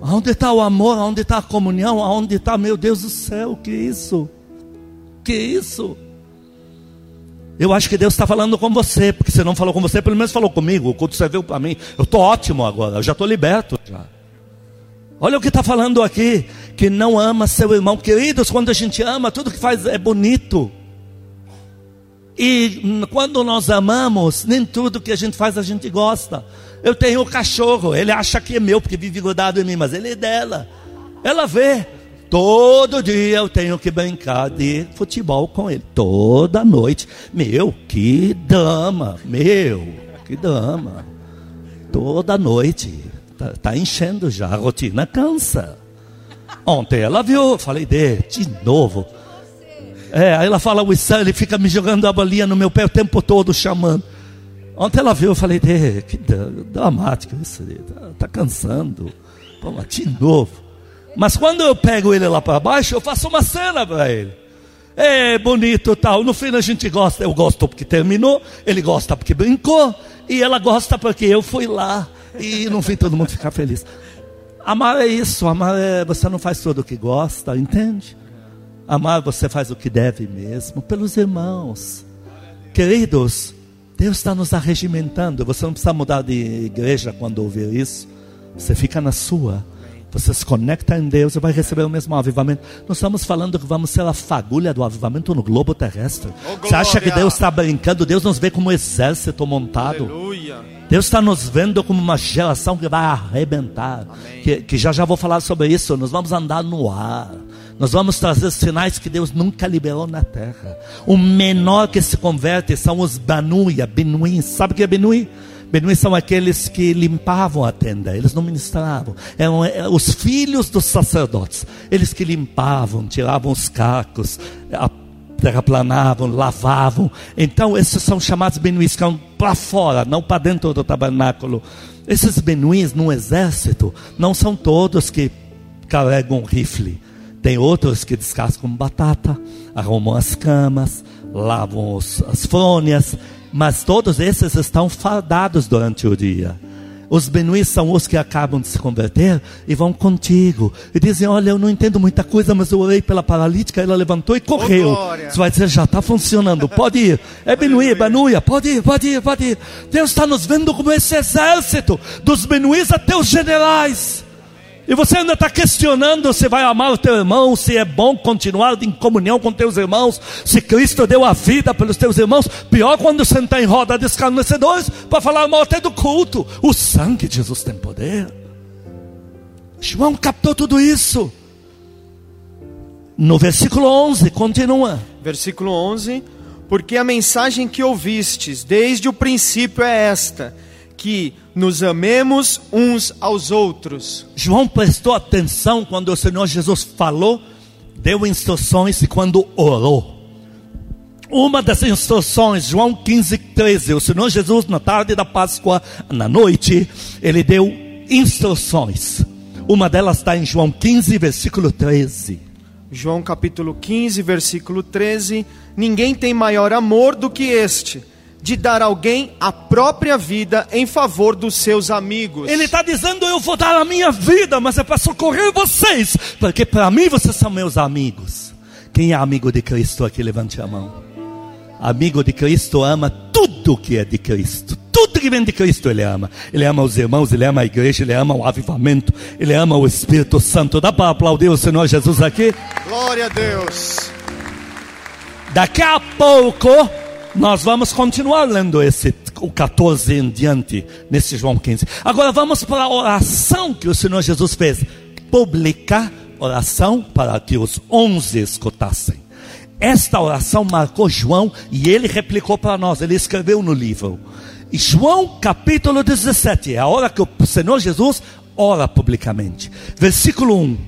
Onde está o amor? Onde está a comunhão? Onde está, meu Deus do céu? Que isso? Que isso? Eu acho que Deus está falando com você, porque se não falou com você, pelo menos falou comigo. O culto serviu para mim. Eu estou ótimo agora, eu já estou liberto. Já. Olha o que está falando aqui: que não ama seu irmão. Queridos, quando a gente ama, tudo que faz é bonito. E hum, quando nós amamos, nem tudo que a gente faz a gente gosta. Eu tenho o cachorro, ele acha que é meu porque vive grudado em mim, mas ele é dela. Ela vê. Todo dia eu tenho que brincar de futebol com ele. Toda noite. Meu, que dama. Meu, que dama. Toda noite. Tá, tá enchendo já. A rotina cansa. Ontem ela viu, falei, Dê, de novo. É, aí ela fala, Wissam, ele fica me jogando a bolinha no meu pé o tempo todo, chamando. Ontem ela viu, eu falei, que dra- dramático isso, tá, tá cansando. Mas de novo. Mas quando eu pego ele lá para baixo, eu faço uma cena para ele. É bonito tal. No fim a gente gosta. Eu gosto porque terminou, ele gosta porque brincou, e ela gosta porque eu fui lá. E no fim todo mundo fica feliz. Amar é isso, amar é você não faz tudo o que gosta, entende? Amar você faz o que deve mesmo, pelos irmãos. Queridos, Deus está nos arregimentando. Você não precisa mudar de igreja quando ouvir isso. Você fica na sua. Você se conecta em Deus e vai receber o mesmo avivamento. Nós estamos falando que vamos ser a fagulha do avivamento no globo terrestre. Oh, Você acha que! Deus está brincando? Deus nos vê como um exército montado. Aleluia. Deus está nos vendo como uma geração que vai arrebentar. Que, que já já vou falar sobre isso. Nós vamos andar no ar. Nós vamos trazer sinais que Deus nunca liberou na terra. O menor que se converte são os Banuia, Benuim. Sabe o que é Benuim? Benuim são aqueles que limpavam a tenda, eles não ministravam. Eram eh, os filhos dos sacerdotes, eles que limpavam, tiravam os cacos, terraplanavam, lavavam. Então, esses são chamados benuíns, que são para fora, não para dentro do tabernáculo. Esses benuíns no exército não são todos que carregam um rifle. Tem outros que descascam batata, arrumam as camas, lavam os, as frônias, mas todos esses estão fardados durante o dia. Os benuís são os que acabam de se converter e vão contigo. E dizem: Olha, eu não entendo muita coisa, mas eu orei pela paralítica, ela levantou e correu. glória! Você vai dizer: Já está funcionando, pode ir. É benuí, banuia, pode ir, pode ir, pode ir. Deus está nos vendo como esse exército, dos benuís até os generais. E você ainda está questionando se vai amar o teu irmão, se é bom continuar em comunhão com teus irmãos, se Cristo deu a vida pelos teus irmãos. Pior quando sentar em roda de escarnecedores para falar mal até do culto. O sangue de Jesus tem poder. João captou tudo isso. No versículo 11, continua. Versículo 11: Porque a mensagem que ouvistes desde o princípio é esta: que nos amemos uns aos outros. João prestou atenção quando o Senhor Jesus falou, deu instruções e quando orou. Uma das instruções, João 15, 13, o Senhor Jesus, na tarde da Páscoa, na noite, ele deu instruções. Uma delas está em João 15, versículo 13. João capítulo 15, versículo 13: Ninguém tem maior amor do que este, de dar alguém a própria vida em favor dos seus amigos. Ele está dizendo: Eu vou dar a minha vida, mas é para socorrer vocês, porque para mim vocês são meus amigos. Quem é amigo de Cristo aqui? Levante a mão. Amigo de Cristo ama tudo que é de Cristo. Tudo que vem de Cristo ele ama. Ele ama os irmãos, ele ama a igreja, ele ama o avivamento, ele ama o Espírito Santo. Dá para aplaudir o Senhor Jesus aqui? Glória a Deus. Daqui a pouco nós vamos continuar lendo esse o 14 em diante nesse João 15. Agora vamos para a oração que o Senhor Jesus fez, pública oração para que os onze escutassem. Esta oração marcou João e ele replicou para nós, ele escreveu no livro. E João capítulo 17, é a hora que o Senhor Jesus ora publicamente. Versículo 1.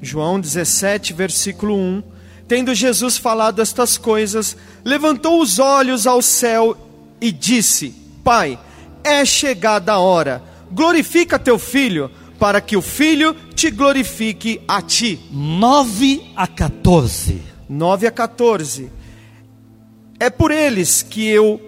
João 17, versículo 1. Tendo Jesus falado estas coisas, levantou os olhos ao céu e disse: Pai, é chegada a hora, glorifica teu filho, para que o filho te glorifique a ti. 9 a 14. 9 a 14. É por eles que eu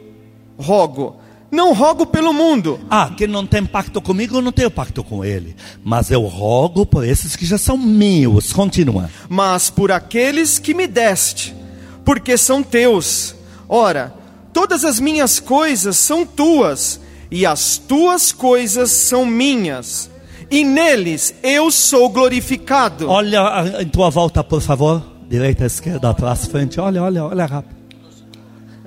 rogo. Não rogo pelo mundo, Ah, quem não tem pacto comigo, eu não tenho pacto com ele. Mas eu rogo por esses que já são meus. Continua. mas por aqueles que me deste, porque são teus. Ora, todas as minhas coisas são tuas, e as tuas coisas são minhas, e neles eu sou glorificado. Olha em tua volta, por favor. Direita, esquerda, atrás, frente. Olha, olha, olha rápido.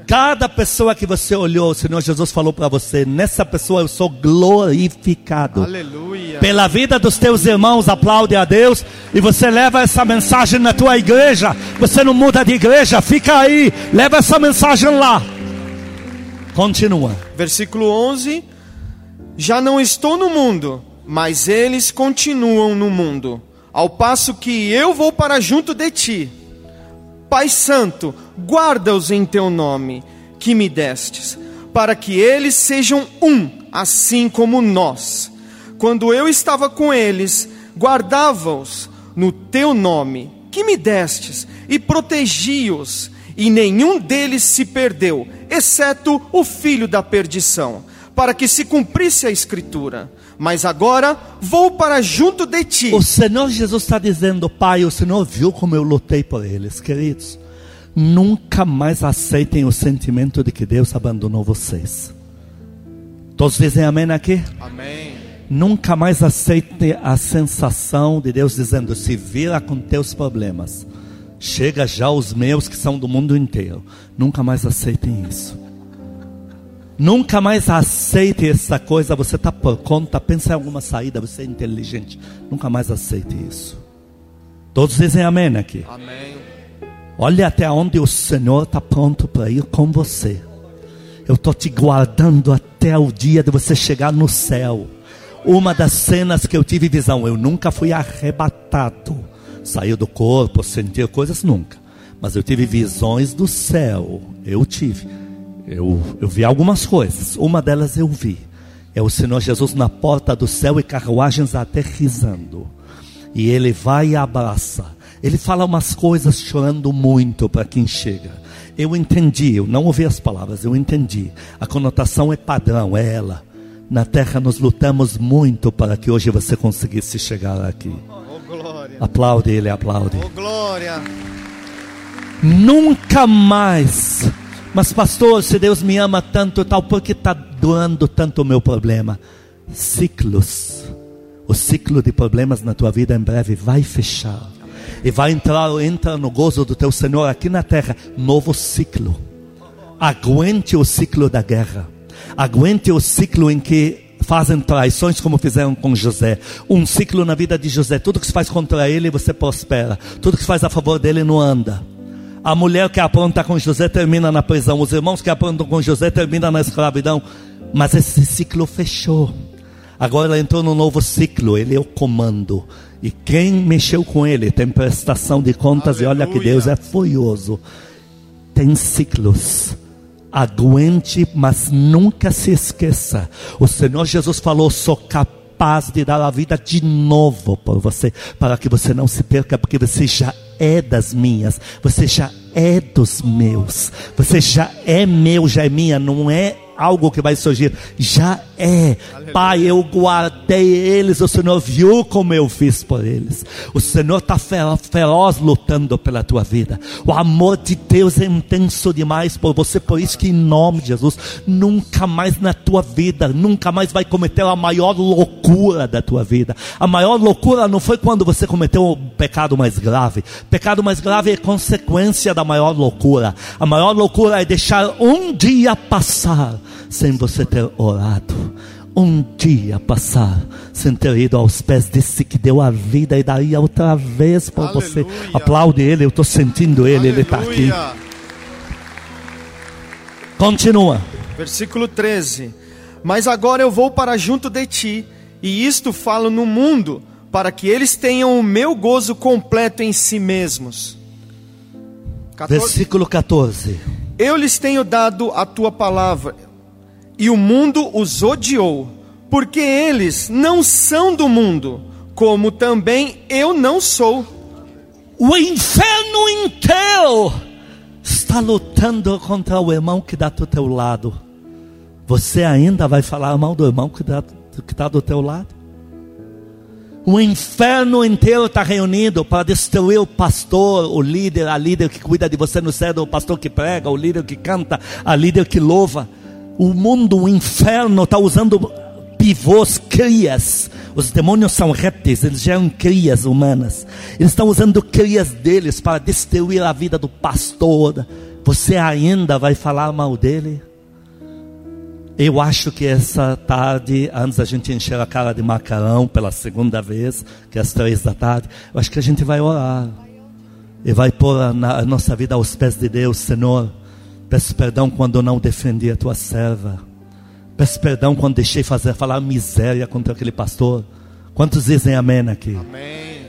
Cada pessoa que você olhou, o Senhor Jesus falou para você: nessa pessoa eu sou glorificado. Aleluia. Pela vida dos teus irmãos, aplaude a Deus e você leva essa mensagem na tua igreja. Você não muda de igreja, fica aí, leva essa mensagem lá. Continua. Versículo 11: Já não estou no mundo, mas eles continuam no mundo, ao passo que eu vou para junto de ti. Pai Santo, guarda-os em teu nome, que me destes, para que eles sejam um, assim como nós. Quando eu estava com eles, guardava-os no teu nome, que me destes, e protegi-os, e nenhum deles se perdeu, exceto o filho da perdição, para que se cumprisse a escritura. Mas agora vou para junto de ti. O Senhor Jesus está dizendo, Pai, o Senhor viu como eu lutei por eles, queridos. Nunca mais aceitem o sentimento de que Deus abandonou vocês. Todos dizem amém aqui? Amém. Nunca mais aceite a sensação de Deus dizendo: se vira com teus problemas. Chega já os meus que são do mundo inteiro. Nunca mais aceitem isso. Nunca mais aceite essa coisa. Você está por conta, pensa em alguma saída. Você é inteligente. Nunca mais aceite isso. Todos dizem amém aqui. Amém. Olha até onde o Senhor está pronto para ir com você. Eu estou te guardando até o dia de você chegar no céu. Uma das cenas que eu tive visão, eu nunca fui arrebatado, saiu do corpo, sentir coisas, nunca. Mas eu tive visões do céu. Eu tive. Eu, eu vi algumas coisas. Uma delas eu vi. É o Senhor Jesus na porta do céu e carruagens aterrizando. E ele vai e abraça. Ele fala umas coisas chorando muito para quem chega. Eu entendi, eu não ouvi as palavras, eu entendi. A conotação é padrão, é ela. Na terra nós lutamos muito para que hoje você conseguisse chegar aqui. Oh glória. Aplaude ele, aplaude. Oh glória. Nunca mais. Mas pastor, se Deus me ama tanto tal, por que está doando tanto o meu problema? Ciclos. O ciclo de problemas na tua vida em breve vai fechar. E vai entrar, entra no gozo do teu Senhor aqui na terra. Novo ciclo. Aguente o ciclo da guerra. Aguente o ciclo em que fazem traições como fizeram com José. Um ciclo na vida de José. Tudo que se faz contra ele, você prospera. Tudo que se faz a favor dele não anda. A mulher que apronta com José termina na prisão. Os irmãos que aprontam com José terminam na escravidão. Mas esse ciclo fechou. Agora ela entrou num novo ciclo. Ele é o comando. E quem mexeu com ele tem prestação de contas. E olha que Aleluia. Deus é furioso. Tem ciclos. Aguente, mas nunca se esqueça. O Senhor Jesus falou: sou capaz de dar a vida de novo por você, para que você não se perca, porque você já é das minhas, você já é dos meus, você já é meu, já é minha, não é algo que vai surgir, já é. Pai, eu guardei eles, o Senhor viu como eu fiz por eles. O Senhor está feroz lutando pela tua vida. O amor de Deus é intenso demais por você, por isso que em nome de Jesus, nunca mais na tua vida, nunca mais vai cometer a maior loucura da tua vida. A maior loucura não foi quando você cometeu o pecado mais grave. Pecado mais grave é consequência da maior loucura. A maior loucura é deixar um dia passar sem você ter orado. Um dia passar sem ter ido aos pés desse que deu a vida e daí outra vez para você. Aleluia. Aplaude ele, eu estou sentindo ele, ele está aqui. Aleluia. Continua. Versículo 13: Mas agora eu vou para junto de ti, e isto falo no mundo, para que eles tenham o meu gozo completo em si mesmos. 14. Versículo 14. Eu lhes tenho dado a tua palavra, e o mundo os odiou, porque eles não são do mundo, como também eu não sou. O inferno inteiro está lutando contra o irmão que está do teu lado. Você ainda vai falar mal do irmão que está do teu lado? O inferno inteiro está reunido para destruir o pastor, o líder, a líder que cuida de você no céu, o pastor que prega, o líder que canta, a líder que louva. O mundo, o inferno está usando pivôs, crias. Os demônios são répteis, eles geram crias humanas. Eles estão usando crias deles para destruir a vida do pastor. Você ainda vai falar mal dele? Eu acho que essa tarde, antes da gente encher a cara de macarrão pela segunda vez, que é às três da tarde, eu acho que a gente vai orar. E vai pôr a, nossa vida aos pés de Deus, Senhor. Peço perdão quando não defendi a tua serva. Peço perdão quando deixei fazer falar miséria contra aquele pastor. Quantos dizem amém aqui? Amém.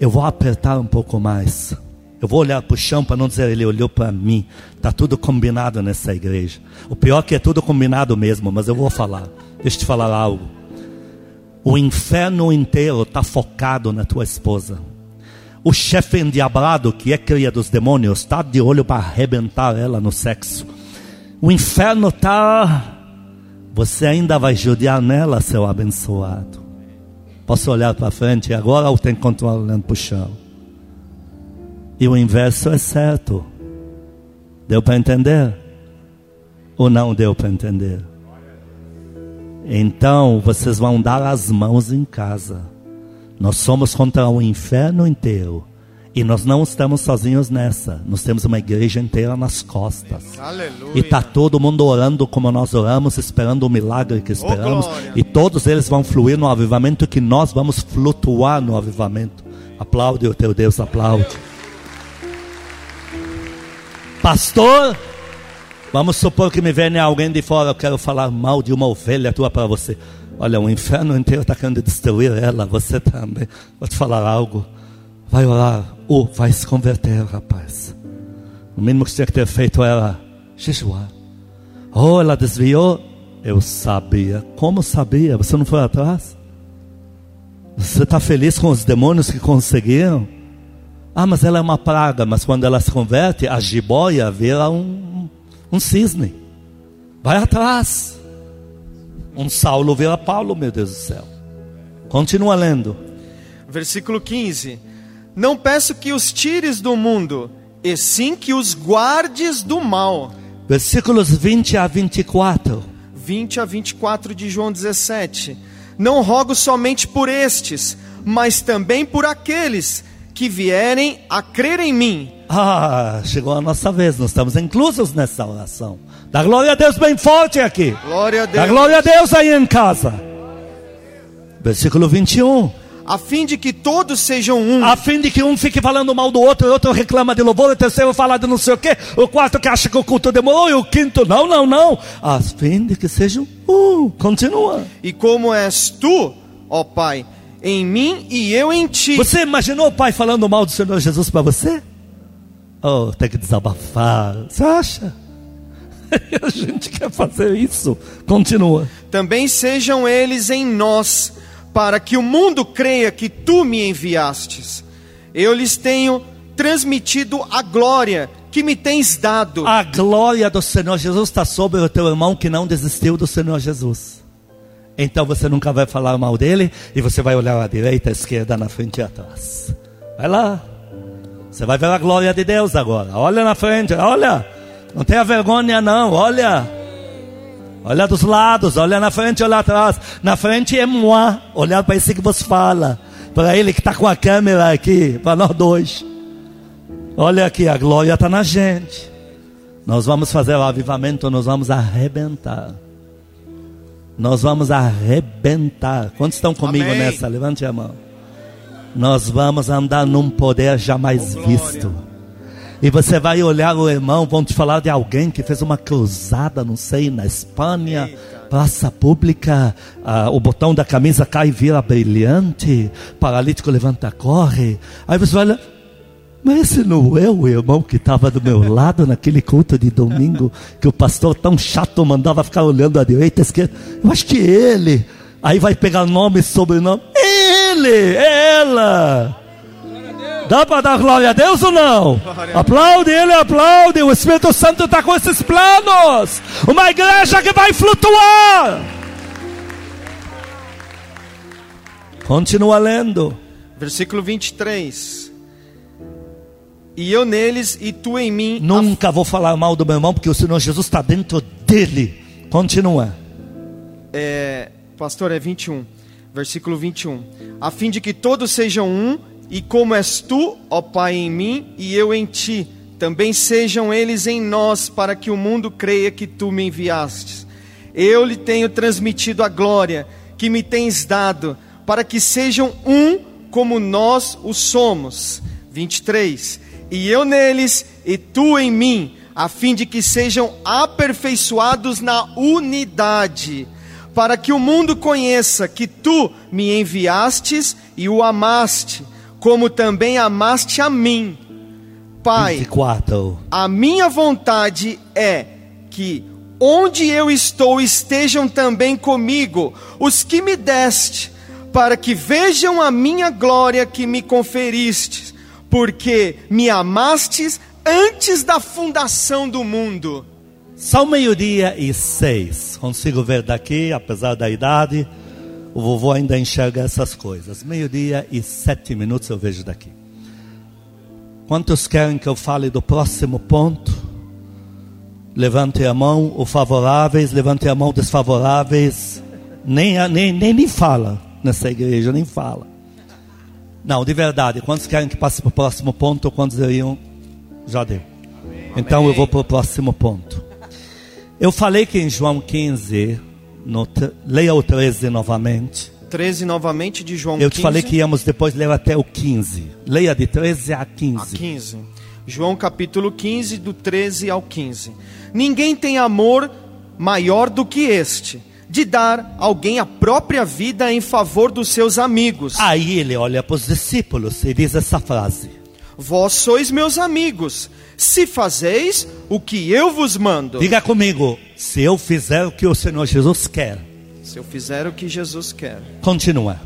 Eu vou apertar um pouco mais. Eu vou olhar para o chão para não dizer ele olhou para mim. Está tudo combinado nessa igreja. O pior é que é tudo combinado mesmo, mas eu vou falar. Deixa eu te falar algo. O inferno inteiro está focado na tua esposa. O chefe endiabrado, que é cria dos demônios, está de olho para arrebentar ela no sexo. O inferno está. Você ainda vai judiar nela, seu abençoado. Posso olhar para frente agora ou tem continuar olhando para o chão? E o inverso é certo. Deu para entender? Ou não deu para entender? Então vocês vão dar as mãos em casa. Nós somos contra o inferno inteiro. E nós não estamos sozinhos nessa. Nós temos uma igreja inteira nas costas. Aleluia. E está todo mundo orando como nós oramos, esperando o milagre que esperamos. glória. e todos eles vão fluir no avivamento que nós vamos flutuar no avivamento. Aplaude o teu Deus, aplaude. Pastor, vamos supor que me venha alguém de fora, eu quero falar mal de uma ovelha tua para você. Olha, o inferno inteiro está querendo destruir ela, você também. Vou te falar algo. Vai orar, ou vai se converter, rapaz. O mínimo que tinha que ter feito era jejuar. Oh, ela desviou. Eu sabia. Como sabia? Você não foi atrás? Você está feliz com os demônios que conseguiram? Ah, mas ela é uma praga. Mas quando ela se converte, a jiboia vira um, um cisne. Vai atrás. Um Saulo vira Paulo, meu Deus do céu. Continua lendo. Versículo 15: Não peço que os tires do mundo, e sim que os guardes do mal. Versículos 20 a 24. 20 a 24 de João 17. Não rogo somente por estes, mas também por aqueles que vierem a crer em mim. Ah, chegou a nossa vez, nós estamos inclusos nessa oração. Dá glória a Deus bem forte aqui. Glória a Dá Deus. glória a Deus aí em casa. Versículo 21. A fim de que todos sejam um. A fim de que um fique falando mal do outro, o outro reclama de louvor, o terceiro fala de não sei o quê, o quarto que acha que o culto demorou, e o quinto, não, não, não. A fim de que sejam um. Continua. E como és tu, ó Pai, em mim e eu em ti. Você imaginou o pai falando mal do Senhor Jesus para você? Oh, tem que desabafar. Você acha? a gente quer fazer isso. Continua. Também sejam eles em nós, para que o mundo creia que tu me enviastes. Eu lhes tenho transmitido a glória que me tens dado. A glória do Senhor Jesus está sobre o teu irmão que não desistiu do Senhor Jesus. Então você nunca vai falar mal dele e você vai olhar à direita, à esquerda, na frente e atrás. Vai lá. Você vai ver a glória de Deus agora. Olha na frente, olha. Não tenha vergonha não, olha. Olha dos lados, olha na frente, olha atrás. Na frente é moi, olhar para esse que você fala. Para ele que está com a câmera aqui, para nós dois. Olha aqui, a glória está na gente. Nós vamos fazer o avivamento, nós vamos arrebentar. Nós vamos arrebentar. Quantos estão comigo Amém. nessa? Levante a mão. Nós vamos andar num poder jamais Oh, visto. E você vai olhar o irmão, vão te falar de alguém que fez uma cruzada, não sei, na Espanha, praça pública, ah, o botão da camisa cai e vira brilhante, paralítico levanta, corre. Aí você olha, mas esse não é o irmão que estava do meu lado naquele culto de domingo, que o pastor tão chato mandava ficar olhando à direita, à esquerda. Eu acho que é ele. Aí vai pegar nome e sobrenome. Ele, ela. Dá para dar glória a Deus ou não? Aplaude, ele aplaude. O Espírito Santo está com esses planos. Uma igreja que vai flutuar. Continua lendo. Versículo 23. E eu neles e tu em mim. Nunca vou falar mal do meu irmão, porque o Senhor Jesus está dentro dele. Continua. É, pastor, é 21. Versículo 21. A fim de que todos sejam um, e como és tu, ó Pai, em mim e eu em ti, também sejam eles em nós, para que o mundo creia que tu me enviastes. Eu lhe tenho transmitido a glória que me tens dado, para que sejam um como nós o somos. 23. E eu neles e tu em mim, a fim de que sejam aperfeiçoados na unidade, para que o mundo conheça que tu me enviastes e o amaste, como também amaste a mim. Pai, 24. a minha vontade é que onde eu estou estejam também comigo os que me deste, para que vejam a minha glória que me conferistes, porque me amastes antes da fundação do mundo. São meio-dia e seis. Consigo ver daqui, apesar da idade. O vovô ainda enxerga essas coisas. Meio-dia e sete minutos eu vejo daqui. Quantos querem que eu fale do próximo ponto? Levante a mão, os favoráveis, levante a mão, desfavoráveis. Nem, nem, nem, nem fala nessa igreja, nem fala. Não, de verdade, quantos querem que passe para o próximo ponto? Quantos iriam? Já deu. Então eu vou para o próximo ponto. Eu falei que em João 15, no, leia o 13 novamente. 13 novamente de João Eu te 15 falei que íamos depois ler até o 15. Leia de 13 a 15. a 15. João capítulo 15, do 13 ao 15. Ninguém tem amor maior do que este, de dar alguém a própria vida em favor dos seus amigos. Aí ele olha para os discípulos e diz essa frase: Vós sois meus amigos, se fazeis o que eu vos mando. Diga comigo, se eu fizer o que o Senhor Jesus quer. Se eu fizer o que Jesus quer. Continua.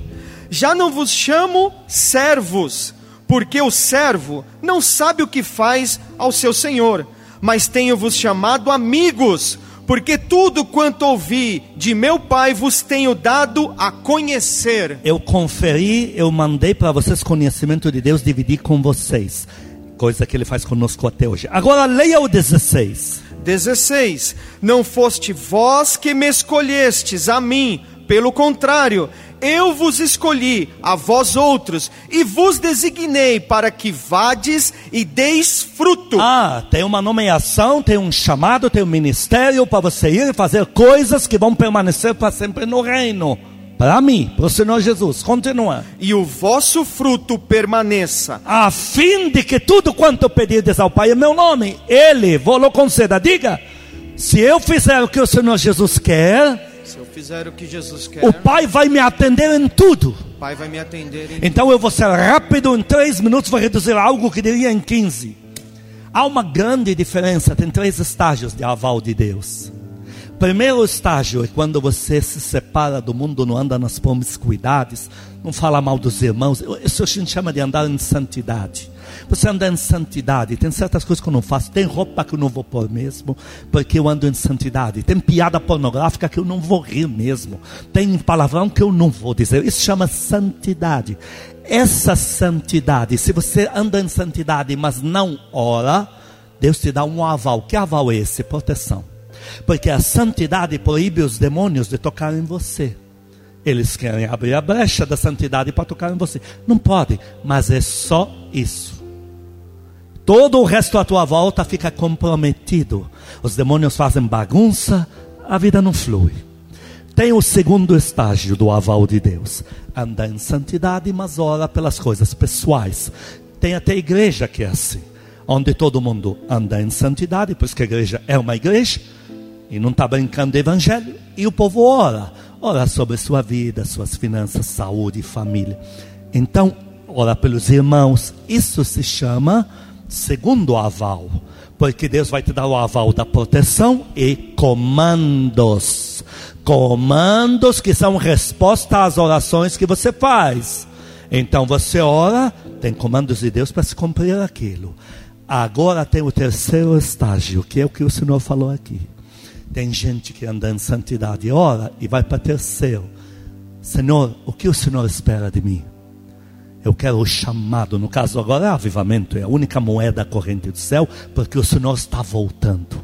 Já não vos chamo servos, porque o servo não sabe o que faz ao seu senhor, mas tenho-vos chamado amigos, porque tudo quanto ouvi de meu Pai vos tenho dado a conhecer. Eu conferi, eu mandei para vocês conhecimento de Deus, dividi com vocês. Coisa que ele faz conosco até hoje. Agora leia o 16. 16. Não foste vós que me escolhestes a mim, pelo contrário, Eu vos escolhi, a vós outros, e vos designei para que vades e deis fruto. Ah, tem uma nomeação, tem um chamado, tem um ministério para você ir fazer coisas que vão permanecer para sempre no reino. Para mim, para o Senhor Jesus. Continua. E o vosso fruto permaneça. A fim de que tudo quanto pedirdes ao Pai em meu nome, Ele vos conceda. Diga, se eu fizer o que o Senhor Jesus quer, Se eu fizer o que Jesus quer, o Pai vai me atender em tudo. Pai vai me atender Então eu vou ser rápido, em três minutos vou reduzir algo que diria em 15. Há uma grande diferença, tem três estágios de aval de Deus. Primeiro estágio é quando você se separa do mundo, não anda nas promiscuidades, não fala mal dos irmãos. Isso a gente chama de andar em santidade. Você anda em santidade. Tem certas coisas que eu não faço. Tem roupa que eu não vou pôr mesmo, porque eu ando em santidade. Tem piada pornográfica que eu não vou rir mesmo. Tem palavrão que eu não vou dizer. Isso chama santidade. Essa santidade, se você anda em santidade, mas não ora, Deus te dá um aval. Que aval é esse? Proteção. Porque a santidade proíbe os demônios de tocar em você. Eles querem abrir a brecha da santidade para tocar em você. Não pode, mas é só isso. Todo o resto à tua volta fica comprometido. Os demônios fazem bagunça, a vida não flui. Tem o segundo estágio do aval de Deus. Anda em santidade, mas ora pelas coisas pessoais. Tem até igreja que é assim. Onde todo mundo anda em santidade, pois que a igreja é uma igreja. E não está brincando de evangelho. E o povo ora. Ora sobre sua vida, suas finanças, saúde, família. Então, ora pelos irmãos. Isso se chama segundo aval. Porque Deus vai te dar o aval da proteção e comandos. Comandos que são resposta às orações que você faz. Então você ora, tem comandos de Deus para se cumprir aquilo. Agora tem o terceiro estágio, que é o que o Senhor falou aqui. Tem gente que anda em santidade, ora e vai para terceiro. Senhor, o que o Senhor espera de mim? Eu quero o chamado, no caso agora é avivamento, é a única moeda corrente do céu, porque o Senhor está voltando.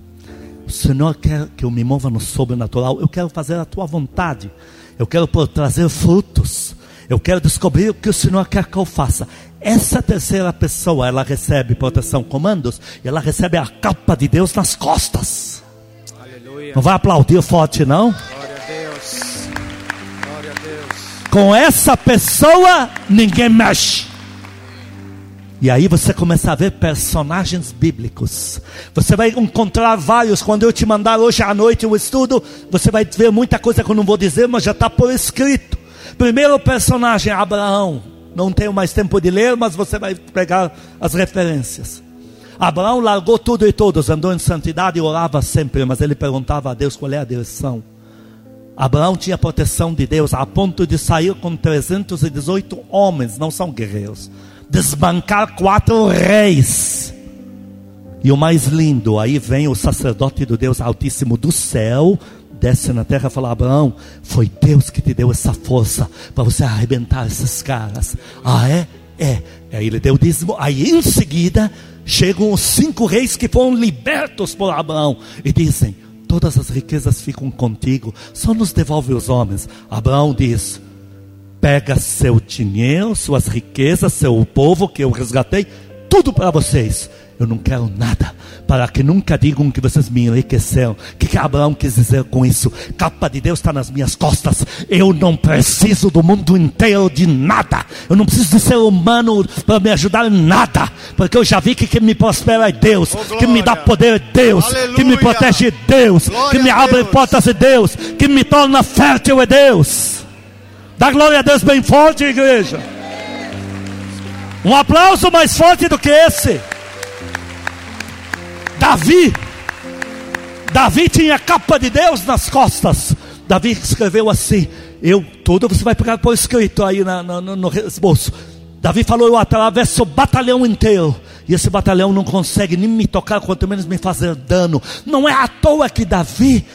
O Senhor quer que eu me mova no sobrenatural, eu quero fazer a tua vontade, eu quero trazer frutos, eu quero descobrir o que o Senhor quer que eu faça. Essa terceira pessoa, ela recebe proteção, comandos, e ela recebe a capa de Deus nas costas. Aleluia. Não vai aplaudir forte, não? Com essa pessoa, ninguém mexe. E aí você começa a ver personagens bíblicos. Você vai encontrar vários. Quando eu te mandar hoje à noite o estudo, você vai ver muita coisa que eu não vou dizer, mas já está por escrito. Primeiro personagem, Abraão. Não tenho mais tempo de ler, mas você vai pegar as referências. Abraão largou tudo e todos, andou em santidade e orava sempre, mas ele perguntava a Deus qual é a direção. Abraão tinha proteção de Deus a ponto de sair com 318 homens, não são guerreiros, desbancar quatro reis. E o mais lindo, aí vem o sacerdote do Deus Altíssimo do céu, desce na terra e fala: Abraão, foi Deus que te deu essa força para você arrebentar esses caras. Ah, é? É. Aí ele deu o dízimo. Aí em seguida chegam os cinco reis que foram libertos por Abraão e dizem: Todas as riquezas ficam contigo, só nos devolve os homens. Abraão diz: Pega seu dinheiro, suas riquezas, seu povo que eu resgatei, tudo para vocês. Eu não quero nada, para que nunca digam que vocês me enriqueceram. O que, que Abraão quis dizer com isso? Capa de Deus está nas minhas costas. Eu não preciso do mundo inteiro de nada. Eu não preciso de ser humano para me ajudar em nada. Porque eu já vi que quem me prospera é Deus. Oh, que me dá poder é Deus. Que me Aleluia. protege é Deus. Glória que me abre Deus. portas é Deus. Que me torna fértil é Deus. Dá glória a Deus bem forte, igreja. Um aplauso mais forte do que esse. Davi. Davi tinha a capa de Deus nas costas. Davi escreveu assim: Eu, tudo você vai pegar por escrito aí na, na, no, no esboço. Davi falou: Eu atravesso o batalhão inteiro. E esse batalhão não consegue nem me tocar, quanto menos me fazer dano. Não é à toa que Davi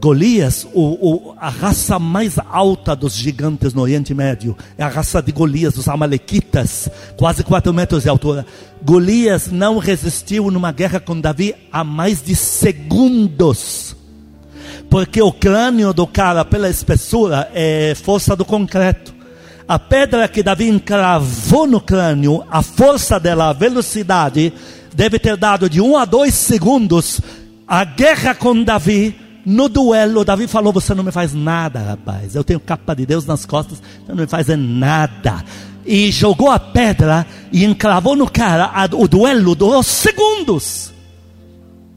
Golias, o, o, a raça mais alta dos gigantes no Oriente Médio, é a raça de Golias, dos Amalequitas, quase 4 metros de altura. Golias não resistiu numa guerra com Davi há mais de segundos, Porque o crânio do cara, pela espessura, é força do concreto. A pedra que Davi encravou no crânio, a força dela, a velocidade, deve ter dado de um a dois segundos a guerra com Davi. No duelo, Davi falou: Você não me faz nada, rapaz. Eu tenho capa de Deus nas costas, você não me faz nada. E jogou a pedra e encravou no cara. O duelo durou segundos.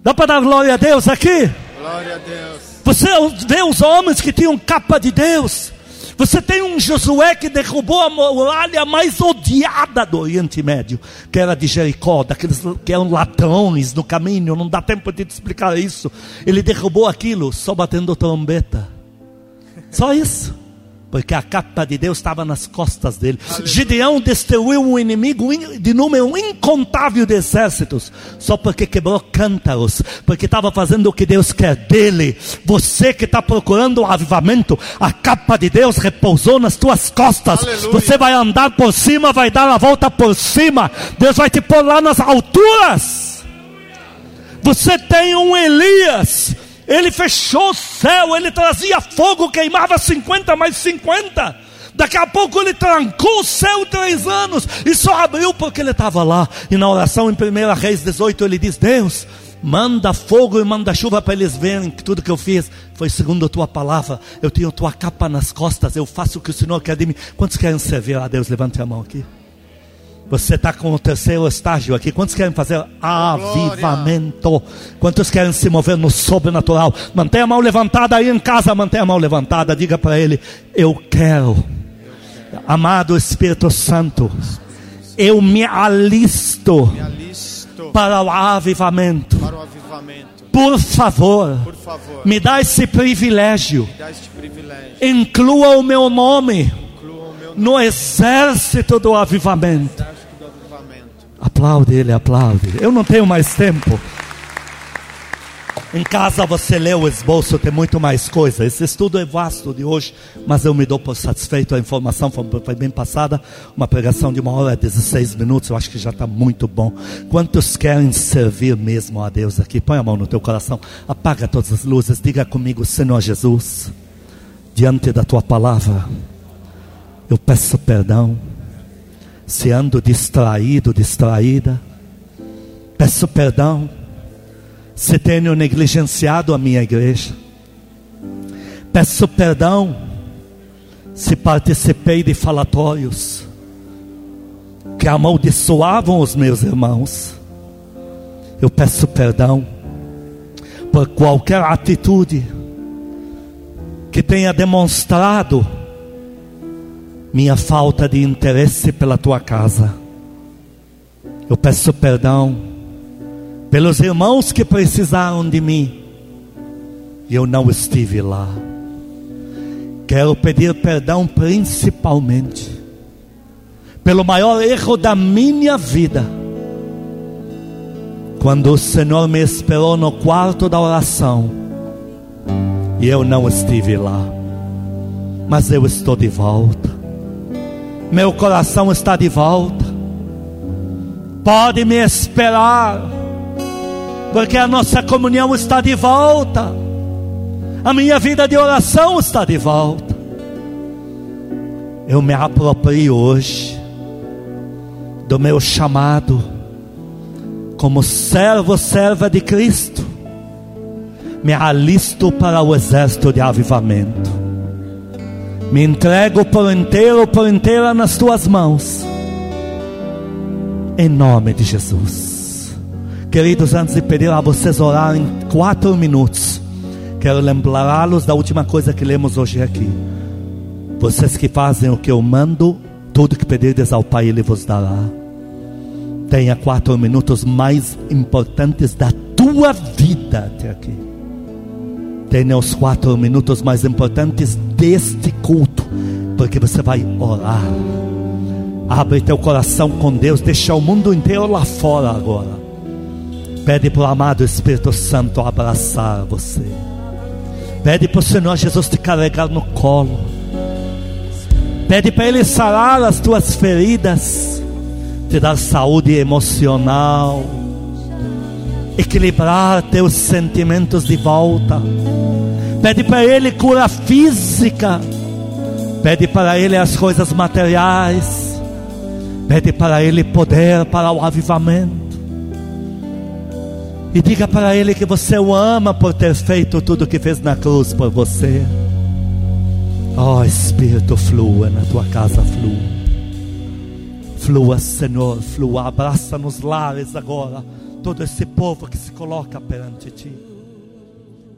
Dá para dar glória a Deus aqui? Glória a Deus. Você vê os homens que tinham capa de Deus. Você tem um Josué que derrubou a muralha mais odiada do Oriente Médio, que era de Jericó, daqueles que eram ladrões no caminho, não dá tempo de te explicar isso. Ele derrubou aquilo só batendo trombeta. Só isso porque a capa de Deus estava nas costas dele. Aleluia. Gideão destruiu um inimigo de número incontável de exércitos, só porque quebrou cântaros, porque estava fazendo o que Deus quer dele. Você que está procurando o avivamento, a capa de Deus repousou nas tuas costas. Aleluia. Você vai andar por cima, vai dar a volta por cima. Deus vai te pôr lá nas alturas. Você tem um Elias ele fechou o céu, ele trazia fogo, queimava 50 mais 50. Daqui a pouco ele trancou o céu três anos e só abriu porque ele estava lá. E na oração em 1 Reis 18 ele diz: Deus, manda fogo e manda chuva para eles verem que tudo que eu fiz foi segundo a tua palavra. Eu tenho tua capa nas costas, eu faço o que o Senhor quer de mim. Quantos querem servir a Deus? Levante a mão aqui. Você está com o terceiro estágio aqui. Quantos querem fazer avivamento? Quantos querem se mover no sobrenatural? Mantenha a mão levantada aí em casa, mantenha a mão levantada. Diga para ele: Eu quero, amado Espírito Santo, eu me alisto, para o avivamento. Por favor, Por favor, me dá esse privilégio. me dá este privilégio. Inclua o meu nome Inclua o meu no exército do avivamento. Aplaude ele, aplaude. Eu não tenho mais tempo. Em casa você lê o esboço, tem muito mais coisa. Esse estudo é vasto de hoje, mas eu me dou por satisfeito. A informação foi, foi bem passada. Uma pregação de uma hora e 16 minutos, eu acho que já está muito bom. Quantos querem servir mesmo a Deus aqui? Põe a mão no teu coração, apaga todas as luzes, diga comigo, Senhor Jesus, diante da tua palavra, eu peço perdão se ando distraído, distraída. Peço perdão se tenho negligenciado a minha igreja. Peço perdão se participei de falatórios que amaldiçoavam os meus irmãos. Eu peço perdão por qualquer atitude que tenha demonstrado minha falta de interesse pela tua casa. Eu peço perdão pelos irmãos que precisaram de mim e eu não estive lá. Quero pedir perdão principalmente pelo maior erro da minha vida. Quando o Senhor me esperou no quarto da oração e eu não estive lá, mas eu estou de volta meu coração está de volta. Pode me esperar, porque a nossa comunhão está de volta, a minha vida de oração está de volta. Eu me aproprio hoje do meu chamado como servo, serva de Cristo. Me alisto para o exército de avivamento. Me entrego por inteiro, por inteira nas tuas mãos. Em nome de Jesus. Queridos, antes de pedir a vocês orarem quatro minutos, quero lembrá-los da última coisa que lemos hoje aqui. Vocês que fazem o que eu mando, tudo que pedirdes ao Pai, Ele vos dará. Tenha quatro minutos mais importantes da tua vida até aqui. Tenha os quatro minutos mais importantes deste culto, porque você vai orar. Abre teu coração com Deus, deixa o mundo inteiro lá fora agora. Pede para o amado Espírito Santo abraçar você. Pede para o Senhor Jesus te carregar no colo. Pede para Ele sarar as tuas feridas, te dar saúde emocional, equilibrar teus sentimentos de volta. Pede para Ele cura física. Pede para Ele as coisas materiais. Pede para Ele poder para o avivamento. E diga para Ele que você o ama por ter feito tudo o que fez na cruz por você. Oh Espírito, flua na tua casa, flua. Flua, Senhor, flua. Abraça nos lares agora todo esse povo que se coloca perante ti.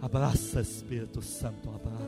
Abraça, Espírito Santo, abraça.